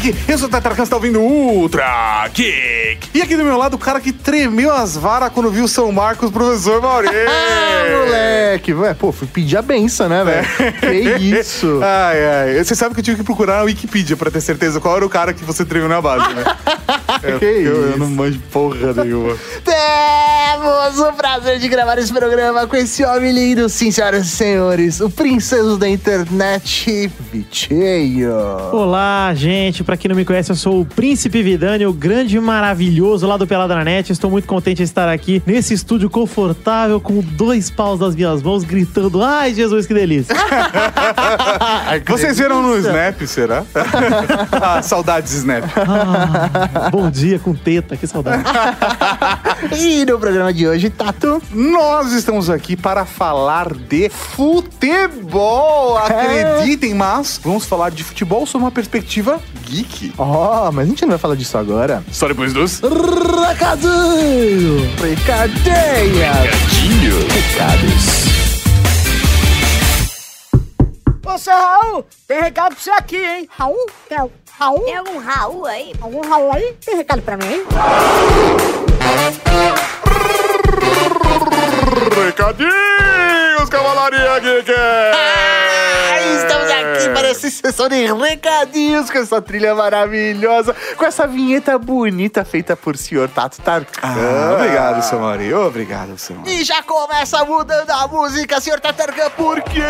Geek. Eu sou o Tatarkan, você tá ouvindo Ultra Geek. E aqui do meu lado, o cara que tremeu as varas quando viu São Marcos, professor Maurício. Ah, moleque. Ué, pô, fui pedir a benção, né, velho? Que isso? Ai, ai. Você sabe que eu tive que procurar na Wikipedia pra ter certeza qual era o cara que você tremeu na base, né? Que eu, eu isso? não manjo porra nenhuma. Temos o prazer de gravar esse programa com esse homem lindo, sim, senhoras e senhores, o princeso da internet, Vicheio. Olá, gente. Pra quem não me conhece, eu sou o Príncipe Vidani, o grande e maravilhoso lá do Peladranet. Estou muito contente de estar aqui nesse estúdio confortável com dois paus das minhas mãos gritando: Ai, Jesus, que delícia! Vocês viram no Snap, será? ah, saudades Snap. Ah, bom dia com teta, que saudade. E no programa de hoje, Tato, Nós estamos aqui para falar de futebol, acreditem, mas vamos falar de futebol sob uma perspectiva geek. Ó, mas a gente não vai falar disso agora. Só depois dos Recadinho! Recadeia! Recados. Ô, seu Raul, tem recado pra você aqui, hein? Raul? Tem Raul? Tem algum Raul aí? Algum Raul aí? Tem recado pra mim, hein? Recadinhos, Cavalaria Geek! Aqui para essa sessão de recadinhos com essa trilha maravilhosa, com essa vinheta bonita feita por senhor Tato Tarkan. Ah, obrigado, seu Mari. Obrigado, seu Mari. E já começa mudando a música, senhor Tatarkan, por quê?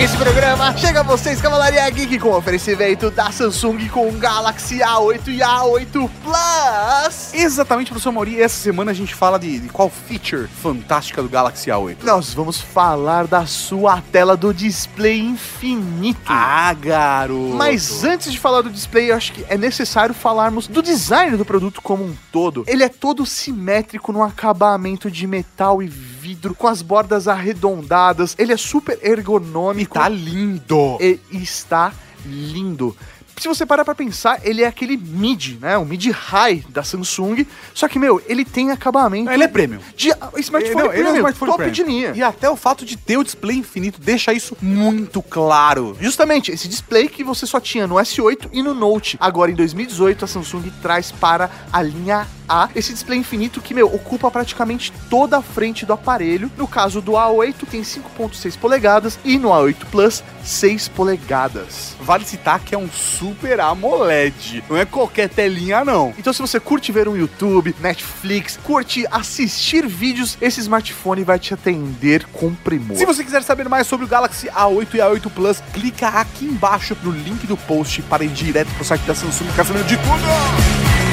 Esse programa chega a vocês, Cavalaria Geek, com oferecimento da Samsung com o Galaxy A8 e A8 Plus. Exatamente, professor Mauri. Essa semana a gente fala de, de qual feature fantástica do Galaxy A8. Nós vamos falar da sua tela do display infinito. Ah, garoto. Mas antes de falar do display, eu acho que é necessário falarmos do design do produto como um todo. Ele é todo simétrico no acabamento de metal e vidro, com as bordas arredondadas. Ele é super ergonômico. tá lindo. E está lindo. Se você parar pra pensar, ele é aquele mid, né? O mid high da Samsung. Só que, meu, ele tem acabamento. Ele é premium. de smartphone Não, ele é um premium, smartphone top premium. de linha. E até o fato de ter o display infinito deixa isso muito claro. Justamente, esse display que você só tinha no S8 e no Note. Agora, em 2018, a Samsung traz para a linha A esse display infinito que, meu, ocupa praticamente toda a frente do aparelho. No caso do A8, tem 5.6 polegadas e no A8 Plus, 6 polegadas. Vale citar que é um super AMOLED. Não é qualquer telinha, não. Então, se você curte ver um YouTube, Netflix, curte assistir vídeos, esse smartphone vai te atender com primor. Se você quiser saber mais sobre o Galaxy A8 e A8 Plus, clica aqui embaixo no link do post para ir direto pro site da Samsung, ficar sabendo de tudo.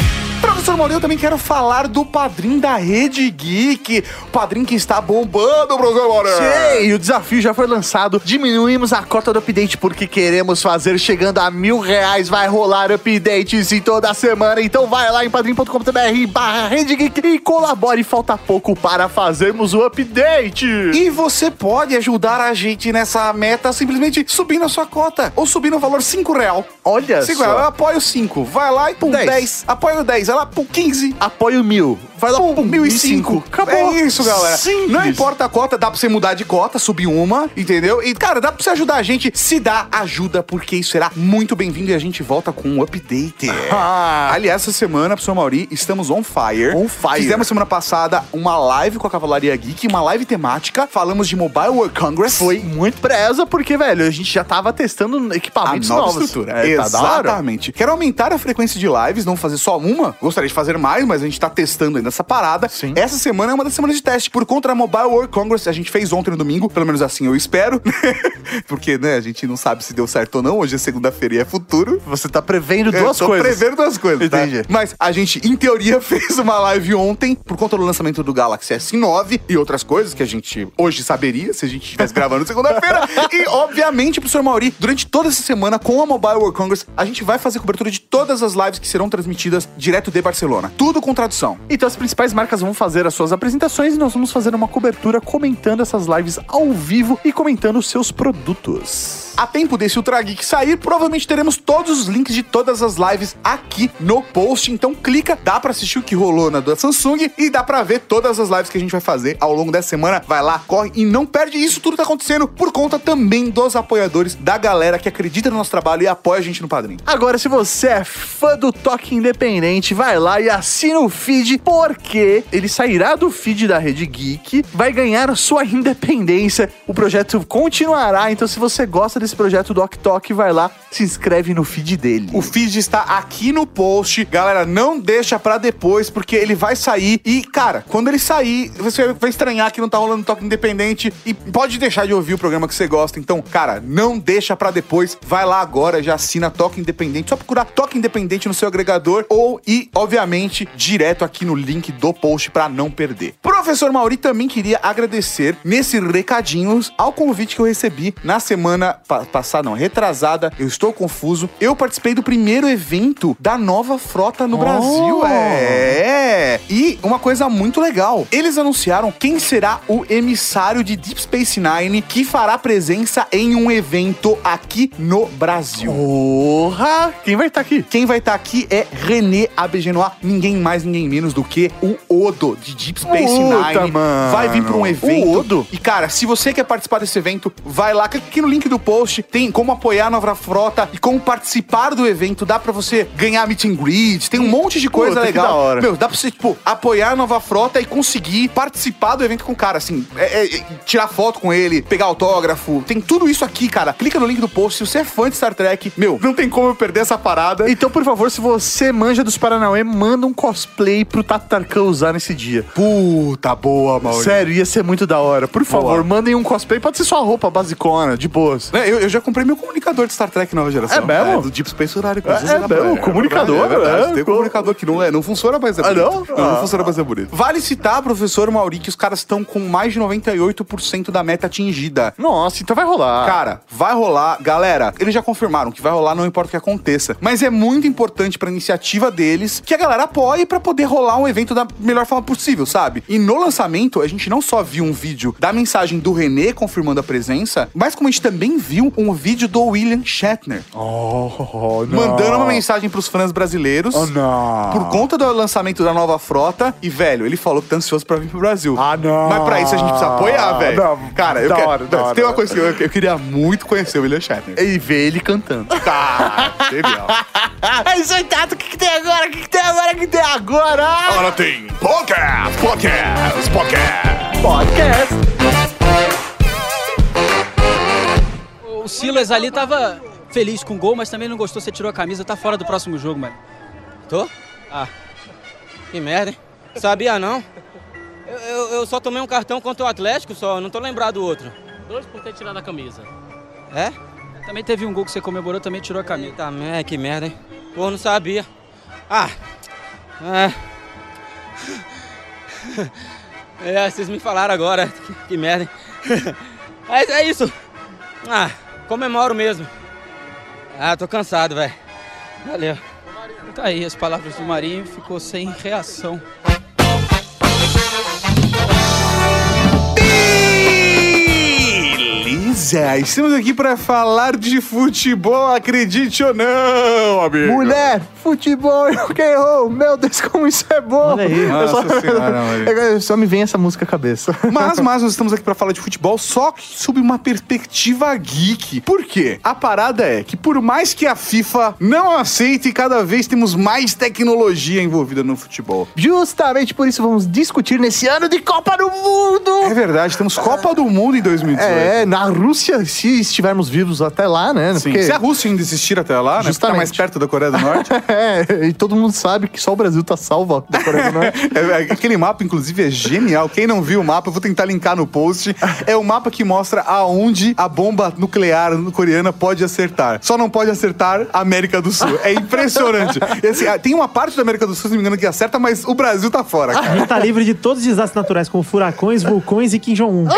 Professor Mauri, eu também quero falar do padrinho da Rede Geek. O padrinho que está bombando, professor Mauri. Sim, e o desafio já foi lançado. Diminuímos a cota do update porque queremos fazer chegando a mil reais. Vai rolar updates em toda semana. Então vai lá em padrim.com.br barra Rede Geek e colabore. Falta pouco para fazermos o update. E você pode ajudar a gente nessa meta simplesmente subindo a sua cota ou subindo o valor 5 real. olha 5 real, eu só. apoio 5. Vai lá e pum, 10. 10. Apoio 10. Vai lá, pum, 15. Apoio mil. Vai lá, pum, 1005. Acabou. É isso, galera. Simples. Não importa a cota, dá pra você mudar de cota, subir uma, entendeu? E, cara, dá pra você ajudar a gente. Se dá, ajuda, porque isso será muito bem-vindo e a gente volta com um update. Ah. Aliás, essa semana, professor Mauri, estamos on fire. On fire. Fizemos semana passada uma live com a Cavalaria Geek, uma live temática. Falamos de Mobile World Congress. Foi muito presa porque, velho, a gente já tava testando a equipamentos nova novos. estrutura. É, tá. Exatamente. Quero aumentar a frequência de lives, não fazer só uma. Gostaria de fazer mais, mas a gente tá testando ainda essa parada. Sim. Essa semana é uma das semanas de teste. Por conta da Mobile World Congress, a gente fez ontem no domingo, pelo menos assim eu espero. Porque, né, a gente não sabe se deu certo ou não. Hoje é segunda-feira e é futuro. Você tá prevendo Eu duas tô coisas. prevendo duas coisas, tá? Entendi. Mas a gente, em teoria, fez uma live ontem por conta do lançamento do Galaxy S9 e outras coisas que a gente hoje saberia se a gente estivesse gravando segunda-feira. e, obviamente, professor Mauri, durante toda essa semana, com a Mobile World Congress, a gente vai fazer cobertura de todas as lives que serão transmitidas direto de Barcelona. Tudo com tradução. Então, as principais marcas vão fazer as suas apresentações e nós vamos fazer uma cobertura comentando essas lives ao vivo e comentando os seus produtos. A tempo desse Ultra Geek sair, provavelmente teremos todos os links de todas as lives aqui no post. Então clica, dá pra assistir o que rolou na da Samsung e dá pra ver todas as lives que a gente vai fazer ao longo dessa semana. Vai lá, corre e não perde. Isso tudo tá acontecendo por conta também dos apoiadores, da galera que acredita no nosso trabalho e apoia a gente no padrinho. Agora, se você é fã do Toque Independente, vai lá e assina o feed, porque ele sairá do feed da Rede Geek, vai ganhar sua independência. O projeto continuará, então se você gosta desse projeto do Ok Tok, vai lá, se inscreve no feed dele. O feed está aqui no post. Galera, não deixa pra depois, porque ele vai sair. E, cara, quando ele sair, você vai estranhar que não tá rolando toque independente. E pode deixar de ouvir o programa que você gosta. Então, cara, não deixa pra depois. Vai lá agora, já assina Toque Independente. Só procurar Toque Independente no seu agregador. Ou, e, obviamente, direto aqui no link do post pra não perder. Professor Mauri também queria agradecer nesse recadinhos ao convite que eu recebi na semana pa passada, não, retrasada. Eu estou confuso. Eu participei do primeiro evento da nova frota no Brasil. É. E uma coisa muito legal. Eles anunciaram quem será o emissário de Deep Space Nine que fará presença em um evento aqui no Brasil. Porra! Quem vai estar aqui? Quem vai estar aqui é René Abegenois, ninguém mais, ninguém menos do que o Odo de Deep Space Puta, Nine. mano. Vai vir para um evento. O Odo? E cara, se você quer participar desse evento, vai lá, clica aqui no link do post, tem como apoiar a nova frota e como participar do evento, dá pra você ganhar meet and greet, tem um monte de coisa Puta, que legal. da hora. Meu, dá pra você, tipo, apoiar a nova frota e conseguir participar do evento com o cara, assim, é- é- é, tirar foto com ele, pegar autógrafo, tem tudo isso aqui, cara. Clica no link do post, se você é fã de Star Trek, meu, não tem como eu perder essa parada. Então, por favor, se você manja dos Paranauê, manda um cosplay pro Tatarkan usar nesse dia. Puta boa, Maurício. Sério, ia ser muito da hora. Por favor, Boa. mandem um cosplay. Pode ser sua roupa basicona, de boas. É, Eu, eu já comprei meu comunicador de Star Trek nova geração. É mesmo? do Deep Space Horário. É, é mesmo? Comunicador, É verdade. é? Tem um comunicador que não, é, não funciona, mas é Ah, bonito. não? Não, Ah. funciona, mas é bonito. Vale citar, professor Mauri, que os caras estão com mais de 98% da meta atingida. Nossa, então vai rolar. Cara, vai rolar. Galera, eles já confirmaram que vai rolar, não importa o que aconteça. Mas é muito importante pra iniciativa deles que a galera apoie pra poder rolar um evento da melhor forma possível, sabe? E no lançamento, a gente não só viu um vídeo da mensagem do René confirmando a presença, mas como a gente também viu um vídeo do William Shatner Oh, não. mandando uma mensagem pros fãs brasileiros. Oh, não. Por conta do lançamento da nova frota. E, velho, ele falou que tá ansioso pra vir pro Brasil. Ah, não. Mas pra isso a gente precisa apoiar, velho. Não. Cara, eu Da quero. hora, da Se hora. tem uma coisa que eu, eu queria muito conhecer o William Shatner. E ver ele cantando. Tá, genial. É isso aí, Tato. O que, que tem agora? O que, que tem agora? O que tem agora? Agora tem podcast, podcast, podcast. Podcast. O Silas ali tava feliz com o gol, mas também não gostou, você tirou a camisa, tá fora do próximo jogo, mano. Tô? Ah, que merda, hein? Sabia não? Eu, eu- eu só tomei um cartão contra o Atlético, só, não tô lembrado do outro. Dois por ter tirado a camisa. É? Também teve um gol que você comemorou, também tirou a camisa. Eita, merda, que merda, hein? Pô, não sabia. Ah, é. É, vocês me falaram agora, que, que merda, hein? Mas é isso. Ah, comemoro mesmo. Ah, tô cansado, velho. Valeu. Tá aí as palavras do Marinho, ficou sem reação. Beleza, estamos aqui pra falar de futebol, acredite ou não, amigo. Mulher, futebol, rock and roll. Meu Deus, como isso é bom. Olha aí. Eu só, senhora. Eu- só me vem essa música à cabeça. Mas, mas nós estamos aqui pra falar de futebol só que sob uma perspectiva geek. Por quê? A parada é que por mais que a FIFA não aceite, cada vez temos mais tecnologia envolvida no futebol. Justamente por isso vamos discutir nesse ano de Copa do Mundo. É verdade, temos Copa do Mundo em 2018. É, na Rússia, se estivermos vivos até lá, né? Sim. Porque- Se a Rússia ainda existir até lá, né? Porque tá Justamente. mais perto da Coreia do Norte. É, e todo mundo sabe que só o Brasil tá salvo da Coreia do Norte. É, é, aquele mapa, inclusive, é genial. Quem não viu o mapa, eu vou tentar linkar no post. É o mapa que mostra aonde a bomba nuclear coreana pode acertar. Só não pode acertar a América do Sul. É impressionante. E, assim, tem uma parte da América do Sul, se não me engano, que acerta, mas o Brasil tá fora, cara. A gente tá livre de todos os desastres naturais, como furacões, vulcões e Kim Jong-un.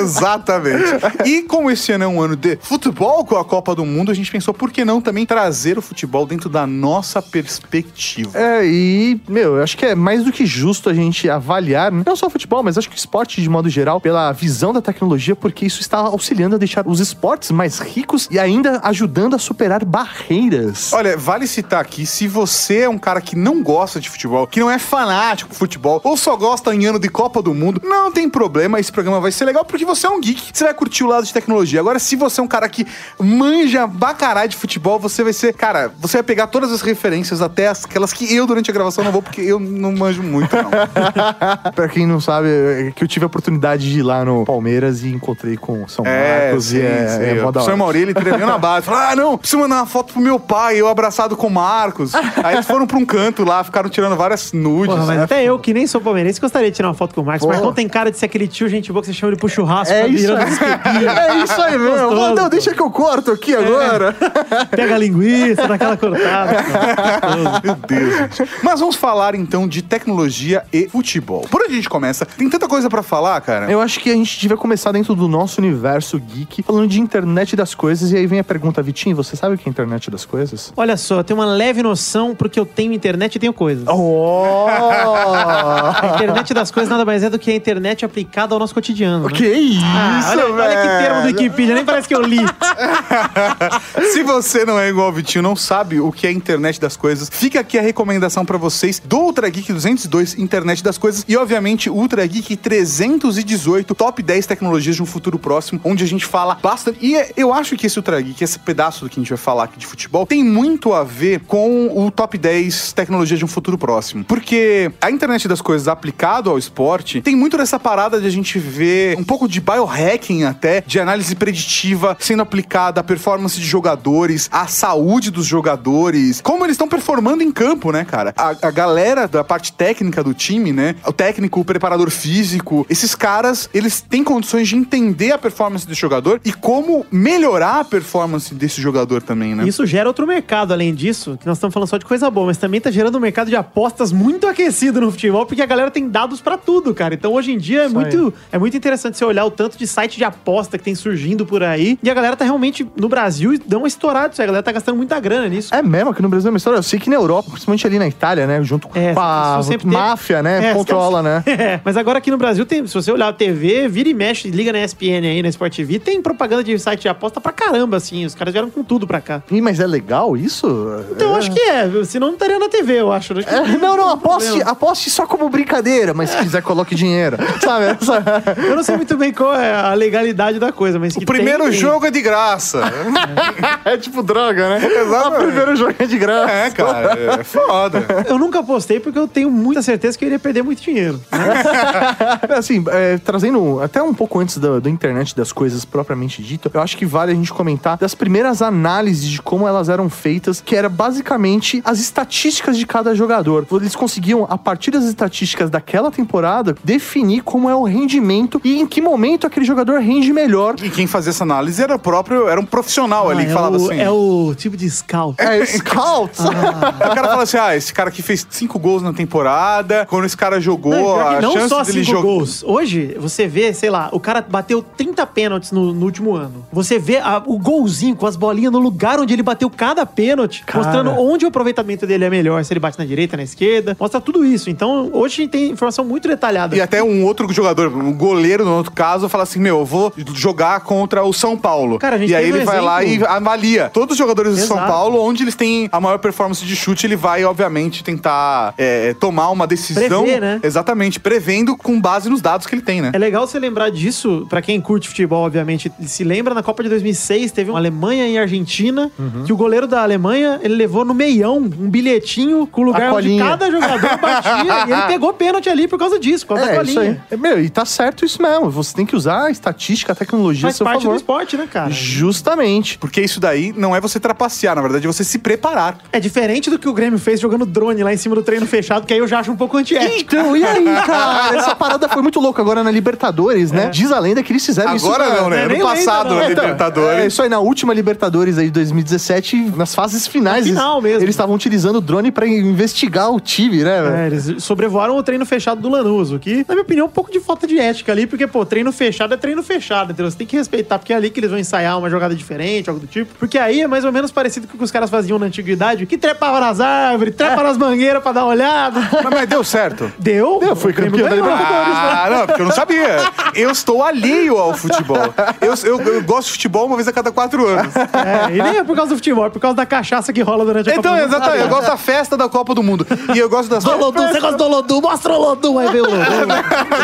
Exatamente. E como esse ano é um ano de futebol com a Copa do Mundo, a gente pensou por que não também trazer o futebol dentro da nossa perspectiva. É, e, meu, eu acho que é mais do que justo a gente avaliar, não só o futebol, mas acho que o esporte de modo geral, pela visão da tecnologia, porque isso está auxiliando a deixar os esportes mais ricos e ainda ajudando a superar barreiras. Olha, vale citar aqui, se você é um cara que não gosta de futebol, que não é fanático de futebol, ou só gosta em ano de Copa do Mundo, não tem problema, esse programa vai ser legal porque você é um geek, você vai curtir o lado de tecnologia. Agora, se você é um cara que manja bacará de futebol, você vai ser, cara, você vai pegar todas as referências, até as- aquelas que eu durante a gravação não vou, porque eu não manjo muito, não. pra quem não sabe, é que eu tive a oportunidade de ir lá no Palmeiras e encontrei com o São Marcos sim, e é, sim. é mó o da professor hora. Mauri, ele tremeu na base. Falou, ah, não, preciso mandar uma foto pro meu pai, eu abraçado com o Marcos. Aí eles foram pra um canto lá, ficaram tirando várias nudes. Porra, mas né? até eu, que nem sou palmeirense, gostaria de tirar uma foto com o Marcos. Porra. Marcão tem cara de ser aquele tio gente boa que você chama ele pro churrasco, É tá isso, quequinhos. é isso aí mesmo. Não, deixa que eu corto aqui agora. Pega a linguiça, dá aquela cortada. Meu Deus, gente. Mas vamos falar então de tecnologia e futebol. Por onde a gente começa? Tem tanta coisa pra falar, cara. Eu acho que a gente devia começar dentro do nosso universo geek, falando de internet das coisas. E aí vem a pergunta, Vitinho, você sabe o que é internet das coisas? Olha só, eu tenho uma leve noção porque eu tenho internet e tenho coisas. Oh! A internet das coisas nada mais é do que a internet aplicada ao nosso cotidiano. né? que isso, Ah, olha, olha que velho? termo do Wikipedia, nem parece que eu li. Se você não é igual o Vitinho, não sabe o que é internet das coisas, fica aqui a recomendação pra vocês do Ultra Geek 202, internet das coisas, e obviamente Ultra Geek 318, top 10 tecnologias de um futuro próximo, onde a gente fala bastante. E é- eu acho que esse Ultra Geek, esse pedaço do que a gente vai falar aqui de futebol, tem muito a ver com o top 10 tecnologias de um futuro próximo. Porque a internet das coisas aplicado ao esporte tem muito dessa parada de a gente ver um pouco de biohacking até, de análise preditiva sendo aplicada à performance de jogadores, à saúde dos jogadores, como eles estão performando em campo, né, cara? A, a galera da parte técnica do time, né? O técnico, o preparador físico, esses caras, eles têm condições de entender a performance desse jogador e como melhorar a performance desse jogador também, né? Isso gera outro mercado, além disso, que nós estamos falando só de coisa boa, mas também tá gerando um mercado de apostas muito aquecido no futebol, porque a galera tem dados pra tudo, cara. Então hoje em dia é muito, é muito interessante você olhar o tanto de site de aposta que tem surgindo por aí. E a galera tá realmente no Brasil dá uma estourada isso aí. A galera tá gastando muita grana nisso. É mesmo, aqui no Brasil é uma história. Eu sei que na Europa, principalmente ali na Itália, né? Junto É, com a sempre teve- máfia, né? É, controla, né? É, mas agora aqui no Brasil tem, se você olhar a TV, vira e mexe, liga na ESPN aí, na Sport TV, tem propaganda de site de aposta pra caramba, assim. Os caras vieram com tudo pra cá. Ih, mas é legal isso? Então eu acho que é, senão não estaria na TV, eu acho. né? É, não, não, aposte, problema. aposte só como brincadeira, mas se quiser, coloque dinheiro. Sabe? Eu não sei muito bem qual é a legalidade da coisa, mas O primeiro tem, tem. jogo é de graça. é tipo droga, né? O primeiro jogo é de graça. é, cara, é foda. Eu nunca apostei porque eu tenho muita certeza que eu iria perder muito dinheiro. Assim, é, trazendo até um pouco antes da, internet das coisas propriamente dito, eu acho que vale a gente comentar das primeiras análises de como elas eram feitas, que era basicamente as estatísticas de cada jogador. Eles conseguiam, a partir das estatísticas daquela temporada, definir como é o rendimento e em que momento aquele jogador rende melhor. E quem fazia essa análise era o próprio, era um profissional ali Ah, que é falava o, assim. É o tipo de scout. É, scouts! O cara fala assim: ah, esse cara aqui fez cinco gols na temporada. Quando esse cara jogou, Não, e a não chance só dele cinco jogar. gols. Hoje, você vê, sei lá, o cara bateu 30 pênaltis no, no último ano. Você vê a- o golzinho com as bolinhas no lugar onde ele bateu cada pênalti, Cara. mostrando onde o aproveitamento dele é melhor, se ele bate na direita, na esquerda. Mostra tudo isso. Então, hoje a gente tem informação muito detalhada. E até um outro jogador, um goleiro no outro caso, fala assim: Meu, eu vou jogar contra o São Paulo. Cara, a gente e aí teve ele um vai lá e exemplo. avalia todos os jogadores do São Exato. Paulo, onde eles têm a maior performance de chute, ele vai, obviamente, tentar é, tomar uma decisão. Prever, né? Exatamente, prevendo com base nos dados que ele tem, né? É legal você lembrar disso, pra quem curte futebol, obviamente, se lembra na Copa de 2006, teve uma Alemanha e Argentina, Uhum. que o goleiro da Alemanha, ele levou no meião um bilhetinho com o lugar A onde colinha. cada jogador batia, e ele pegou pênalti ali por causa disso, por causa da É, colinha. isso aí. É, Meu, e tá certo isso mesmo. Você tem que usar a estatística, a tecnologia a Faz seu parte favor. do esporte, né, cara? Justamente. Porque isso daí não é você trapacear, na verdade é você se preparar. É diferente do que o Grêmio fez jogando drone lá em cima do treino fechado, que aí eu já acho um pouco antiético. Então, e aí, cara? Essa parada foi muito louca agora na Libertadores, né? Diz a lenda que eles fizeram isso. Agora na- não, né? é nem lenda, passado, não. na É, Então, Libertadores. É isso aí, na última Libertadores aí de 2017, nas fases finais. Na final eles- mesmo. Eles estavam utilizando o drone pra investigar o time, né, velho? É, eles sobrevoaram o treino fechado do Lanús, o que, na minha opinião, é um pouco de falta de ética ali, porque porque, pô, treino fechado é treino fechado, entendeu? Você tem que respeitar, porque é ali que eles vão ensaiar uma jogada diferente, algo do tipo. Porque aí é mais ou menos parecido com o que os caras faziam na antiguidade, que trepava nas árvores, trepa nas mangueiras pra dar uma olhada. Mas, mas deu certo. Deu? Deu, Grêmio campeão da. Libertadores. Ah, não, porque eu não sabia. Eu estou alheio ao futebol. Eu, eu, eu gosto de futebol uma vez a cada quatro anos. É, e nem é por causa do futebol, é por causa da cachaça que rola durante a Então, Copa do Mundo. exatamente. Eu gosto da festa da Copa do Mundo. E eu gosto das Lodum, você gosta do Lodum? Mostra o Lodum, aí vem o Lodum.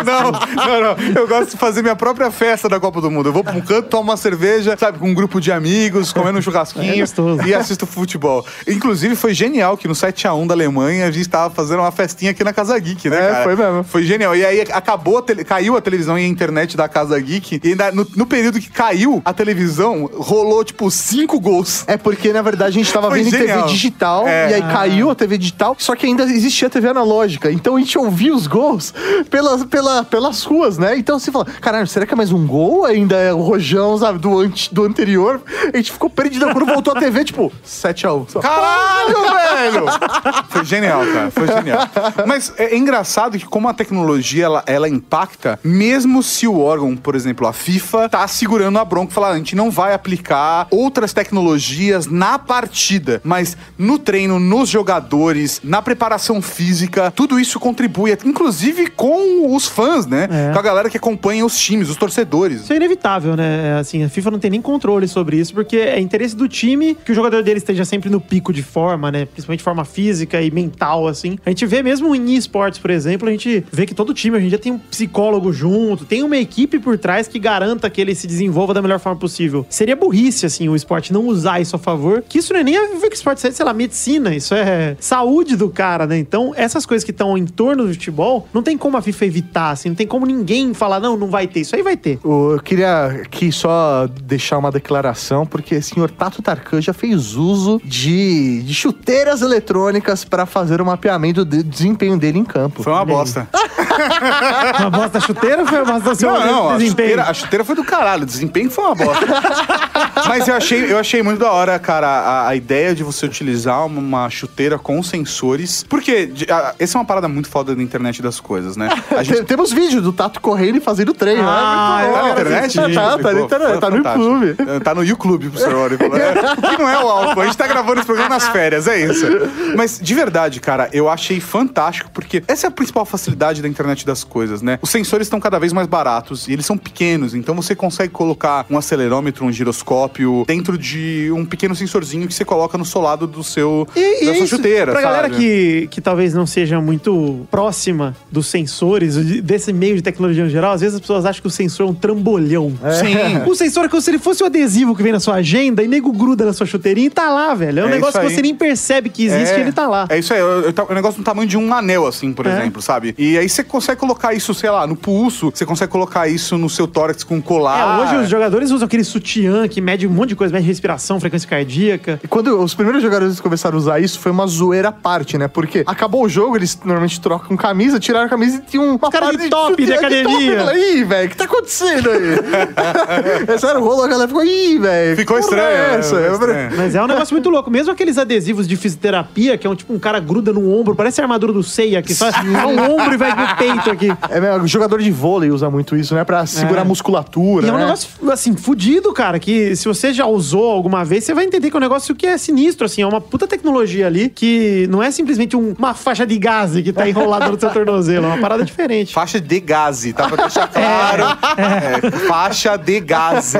não, não, não. Eu gosto de fazer minha própria festa da Copa do Mundo. Eu vou pra um canto, tomo uma cerveja, sabe, com um grupo de amigos, comendo um churrasquinho É gostoso. e assisto futebol. Inclusive, foi genial que no 7x1 da Alemanha a gente tava fazendo uma festinha aqui na Casa Geek, né? É, cara? foi mesmo. Foi genial. E aí acabou, caiu a televisão e a internet da Casa Geek. E ainda no, no período que caiu a televisão, rolou, tipo, cinco gols. É porque, na verdade, a gente tava Foi vendo em genial. TV digital, É. e aí caiu a TV digital, só que ainda existia a TV analógica. Então a gente ouvia os gols pelas, pela, pelas ruas, né? Então você fala, caralho, será que é mais um gol? Ainda é o rojão, sabe, do, ante- do anterior. A gente ficou perdido quando voltou a TV, tipo, 7x1. Só, Caralho, velho! Foi genial, cara. Foi genial. Mas é engraçado que como a tecnologia ela, ela impacta, mesmo se o órgão, por exemplo, a FIFA, tá segurando a bronca e falar, a gente não vai aplicar outras tecnologias na partida, mas no treino, nos jogadores, na preparação física, tudo isso contribui, inclusive com os fãs, né? É. Com a galera que acompanha os times, os torcedores. Isso é inevitável, né? É, Assim, a FIFA não tem nem controle sobre isso, porque é interesse do time que o jogador dele esteja sempre no pico de forma, né? Principalmente forma física e mental, assim. A gente vê mesmo em esportes, por exemplo, a gente vê que todo time hoje em dia tem um psicólogo junto, tem uma equipe por trás que garanta que ele se desenvolva da melhor forma possível. Seria burrice, assim, o esporte não usar isso a favor, que isso não é nem a ver com esporte, é, sei lá, medicina, isso é saúde do cara, né? Então, essas coisas que estão em torno do futebol, não tem como a FIFA evitar, assim, não tem como ninguém falar, não, não vai ter. Isso aí vai ter. Eu queria aqui só deixar uma declaração, porque o senhor Tato Tarkan já fez uso de, de chuteiras eletrônicas para fazer o mapeamento do desempenho dele em campo. Foi uma bosta. Uma bosta chuteira ou foi uma bosta seu Não, não, a desempenho? chuteira, a chuteira foi do caralho, o desempenho foi uma bosta. Mas eu achei, eu achei muito da hora, cara, a, a ideia de você utilizar uma, uma chuteira com sensores. Porque de- a- essa é uma parada muito foda da internet das coisas, né? A Tem- Temos vídeo do Tato correndo e fazendo treino. Ah, é muito Tá na internet? Tá, tá, tá tá no. YouTube. Tá no YouTube, pro senhor. Que não é o álcool. A gente tá gravando esse programa nas férias, é isso. Mas, de verdade, cara, eu achei fantástico, porque essa é a principal facilidade da internet das coisas, né? Os sensores estão cada vez mais baratos e eles são pequenos, então você consegue colocar um acelerômetro, um giroscópio dentro de um pequeno sensorzinho que você coloca no solado do seu E, e da é sua isso, chuteira, pra sabe? galera que, que talvez não seja muito próxima dos sensores, de- desse meio de tecnologia no geral, às vezes as pessoas acham que o sensor é um trambolhão. Sim. O sensor é como se ele fosse o adesivo que vem na sua agenda e nego gruda na sua chuteirinha e tá lá, velho. É um É negócio que aí. você nem percebe que existe e ele tá lá. É isso aí, é é um negócio do tamanho de um anel, assim, por É. exemplo, sabe? E aí você consegue colocar isso, sei lá, no pulso, você consegue colocar isso no seu tórax com colar. É, hoje os jogadores usam aquele sutiã que mede um monte de coisa, mede respiração, frequência cardíaca. E quando os primeiros jogadores começaram a usar isso, foi uma zoeira à parte, né? Porque acabou o jogo, eles normalmente trocam camisa, tiraram a camisa e tinha um cara de top de chuteira academia. Falei, Ih, velho, o que tá acontecendo aí? Esse era o rolo, a galera ficou, ih, velho. Ficou estranho, é né? essa? Ficou Estranho. Mas é um negócio muito louco. Mesmo aqueles adesivos de fisioterapia, que é um tipo um cara gruda no ombro, parece a armadura do Seiya, que faz só um ombro e vai pro peito aqui. É, jogador de vôlei usa muito isso, né? Pra segurar É. a musculatura. E é um né? negócio, assim, fudido, cara, que se você já usou alguma vez, você vai entender que é um negócio que é sinistro, assim, é uma puta tecnologia ali, que não é simplesmente um- uma faixa de gás que tá enrolada no seu tornozelo, é uma parada diferente. Faixa de gaze, tá? Pra deixar claro. É, faixa de gaze.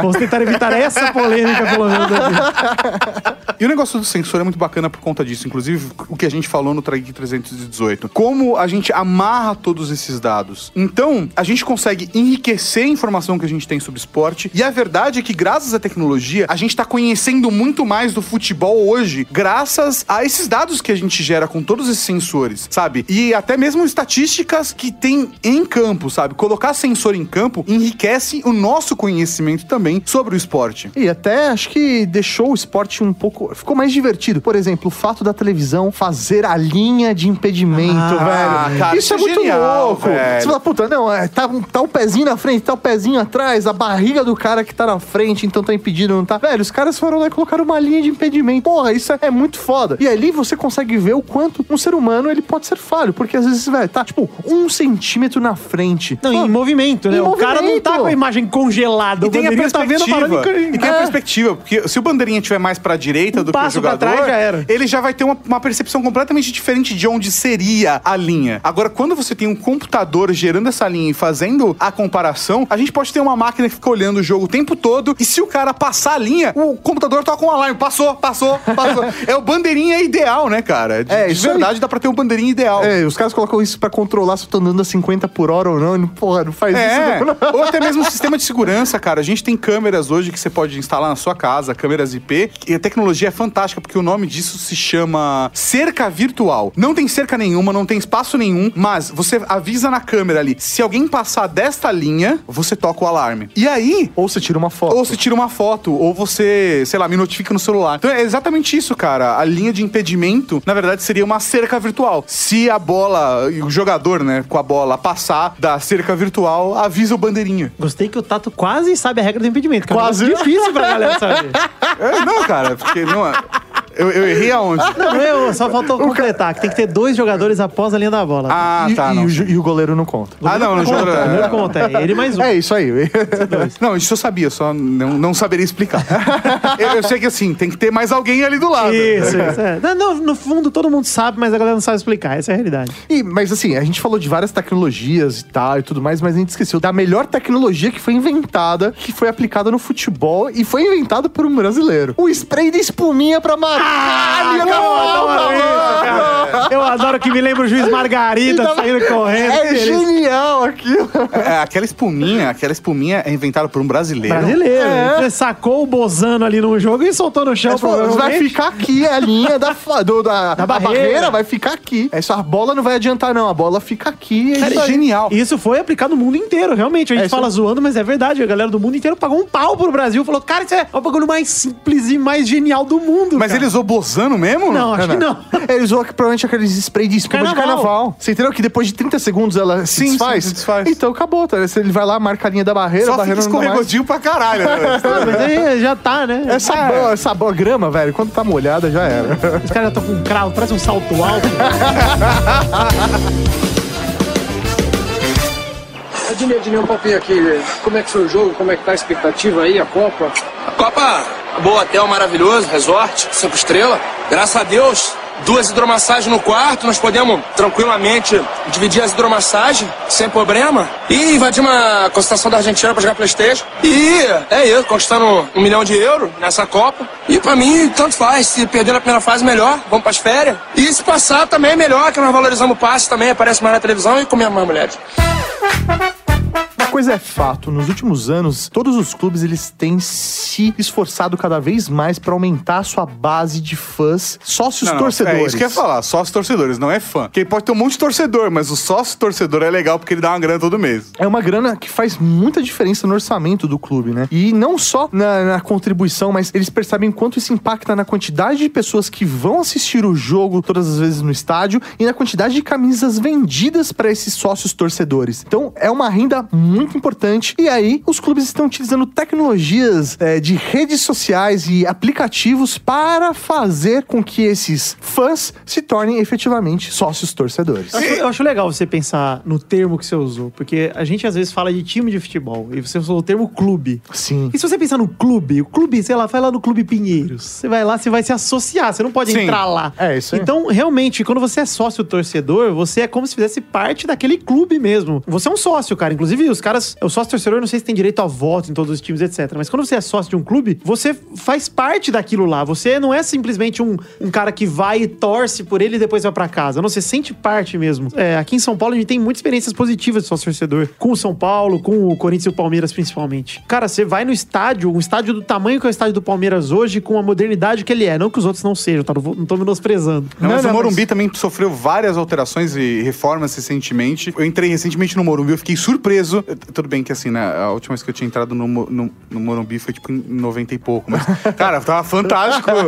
Vamos tentar evitar essa polêmica, pelo menos. E o negócio do sensor é muito bacana por conta disso. Inclusive, o que a gente falou no Trageek 318. Como a gente amarra todos esses dados. Então, a gente consegue enriquecer a informação que a gente tem sobre esporte. E a verdade é que, graças à tecnologia, a gente tá conhecendo muito mais do futebol hoje, graças a esses dados que a gente gera com todos esses sensores, sabe? E até mesmo estatísticas que tem em campo, sabe? Colocar sensor em campo enriquece o nosso conhecimento também sobre o esporte. E até acho que deixou o esporte um pouco. Ficou mais divertido. Por exemplo, o fato da televisão fazer a linha de impedimento, Ah, velho. cara, isso é isso muito genial, louco. velho. Você fala, puta, não, é, tá, um- tá um pezinho na frente, tá um pezinho atrás, a barriga do cara que tá na frente, então tá impedido, não tá? Velho, os caras foram lá e colocaram uma linha de impedimento. Porra, isso é, é muito foda. E ali você consegue ver o quanto um ser humano ele pode ser falho, porque às vezes, velho, tá tipo um centímetro na frente. Não, Pô, em movimento, né? em o cara não tá movimento. com a imagem congelada. E o tem a bandeirinha tá vendo a perspectiva. e tem a É. perspectiva, porque se o bandeirinha estiver mais pra direita Um do que o jogador, trás já ele já vai ter uma, uma percepção completamente diferente de onde seria a linha. Agora, quando você tem um computador gerando essa linha e fazendo a comparação, a gente pode ter uma máquina que fica olhando o jogo o tempo todo e se o cara passar a linha, o computador toca um alarme. Passou, passou, passou. é o bandeirinha ideal, né, cara? De, É, de isso aí. verdade, dá pra ter um bandeirinha ideal. É, os caras colocam isso pra controlar se eu tô andando a 50 por hora ou não. E, porra, não faz É, isso. Não. ou até mesmo um sistema de segurança, cara. A gente tem câmeras hoje que você pode instalar na sua casa, câmeras IP. E a tecnologia é fantástica, porque o nome disso se chama cerca virtual. Não tem cerca nenhuma, não tem espaço nenhum, mas você avisa na câmera ali. Se alguém passar desta linha, você toca o alarme. E aí, Ou você tira uma foto. ou você tira uma foto, ou você, sei lá, me notifica no celular. Então é exatamente isso, cara. A linha de impedimento, na verdade, seria uma cerca virtual. Se a bola, e o jogador, né, com a bola passar da cerca virtual, avisa o bandeirinha. Gostei que o Tato quase sabe a regra do impedimento. que é um Quase. difícil pra galera saber. É, não, cara, porque não. é- Eu, eu errei aonde? Não, eu, só faltou completar, que tem que ter dois jogadores após a linha da bola. Ah, e, tá, e não. o, ju- e o goleiro não conta. Ah, não, não conta, joga. não conta, é ele mais um. É isso aí. Não, isso eu sabia, só não, não saberia explicar. eu, eu sei que assim, tem que ter mais alguém ali do lado. Isso, isso. É. Não, não, no fundo todo mundo sabe, mas a galera não sabe explicar. Essa é a realidade. E, mas assim, a gente falou de várias tecnologias e tal e tudo mais, mas a gente esqueceu da melhor tecnologia que foi inventada, que foi aplicada no futebol e foi inventada por um brasileiro. O spray de espuminha pra marcar da eu adoro isso, que me lembra o juiz Margarida Então, saindo correndo. É beleza. genial aquilo. É, aquela espuminha, aquela espuminha é inventada por um brasileiro. Brasileiro. É. Você sacou o Bozano ali no jogo e soltou no chão. Falou, vai ficar aqui a linha da, do- da, da barreira. barreira. vai ficar aqui. Essa bola não vai adiantar, não. A bola fica aqui. Cara, isso é genial. Isso foi aplicado no mundo inteiro, realmente. A gente É, isso fala zoando, mas é verdade. A galera do mundo inteiro pagou um pau pro Brasil. Falou, cara, isso é o bagulho mais simples e mais genial do mundo. Mas cara. ele usou Bozano mesmo? Não, acho que não. Ele usou provavelmente aqueles spray de espuma de Carnaval. carnaval. Você entendeu que depois de 30 segundos ela se Sim, desfaz? sim, se desfaz. Então acabou, tá? Ele vai lá, marca a linha da barreira, a Só fica barreira não dá mais. escorregodinho pra caralho. Né? Ah, mas aí já tá, né? Essa, boa, essa boa grama, velho, quando tá molhada já era. Os caras já estão com um cravo, parece um salto alto. Adnei, Adnei, um papinho aqui. Como é que foi o jogo? Como é que tá a expectativa aí, a Copa? A Copa, boa hotel maravilhoso, resort, cinco estrelas. Graças a Deus, duas hidromassagens no quarto, nós podemos tranquilamente dividir as hidromassagens, sem problema. E invadir uma concentração da Argentina pra jogar Playstation. E é isso, conquistando um milhão de euros nessa Copa. E pra mim, tanto faz. Se perder na primeira fase, melhor. Vamos pras férias. E se passar, também é melhor, que nós valorizamos o passe também, aparece mais na televisão e comemos mais mulheres. Uma coisa é fato, nos últimos anos, todos os clubes eles têm se esforçado cada vez mais pra aumentar a sua base de fãs, sócios Não, não, torcedores. É isso que eu ia falar, sócios torcedores, não é fã. Porque pode ter um monte de torcedor, mas o sócio torcedor é legal porque ele dá uma grana todo mês. É uma grana que faz muita diferença no orçamento do clube, né? E não só na, na contribuição, mas eles percebem quanto isso impacta na quantidade de pessoas que vão assistir o jogo todas as vezes no estádio e na quantidade de camisas vendidas para esses sócios torcedores. Então é uma renda muito importante. E aí os clubes estão utilizando tecnologias é, de redes sociais e aplicativos para fazer com que esses fãs se tornem efetivamente sócios torcedores. Eu acho, eu acho legal você pensar no termo que você usou, porque a gente às vezes fala de time de futebol e você usou o termo clube. Sim. E se você pensar no clube, o clube, sei lá, vai lá no Clube Pinheiros. Você vai lá, você vai se associar, você não pode Sim. entrar lá. É, isso aí. Então, realmente, quando você é sócio torcedor, você é como se fizesse parte daquele clube mesmo. Você é um sócio, cara. Inclusive, os caras, o sócio torcedor, não sei se tem direito a voto em todos os times, etc. Mas quando você é sócio de um clube, você faz parte daquilo lá. Você não é simplesmente um, um cara que vai e torce por ele e depois vai pra casa. Não, você sente parte mesmo. É, aqui em São Paulo, a gente tem muitas experiências positivas de sócio torcedor. Com o São Paulo, com o Corinthians e o Palmeiras, principalmente. Cara, você vai no estádio, um estádio do tamanho que é o estádio do Palmeiras hoje, com a modernidade que ele é. Não que os outros não sejam, tá? Não, tô menosprezando. Não, mas Não, o Morumbi também sofreu várias alterações e reformas recentemente. Eu entrei recentemente no Morumbi, eu fiquei surpreso. Tudo bem que assim, né? A última vez que eu tinha entrado no, no, no Morumbi foi tipo em 90 e pouco. Mas, cara, tava fantástico.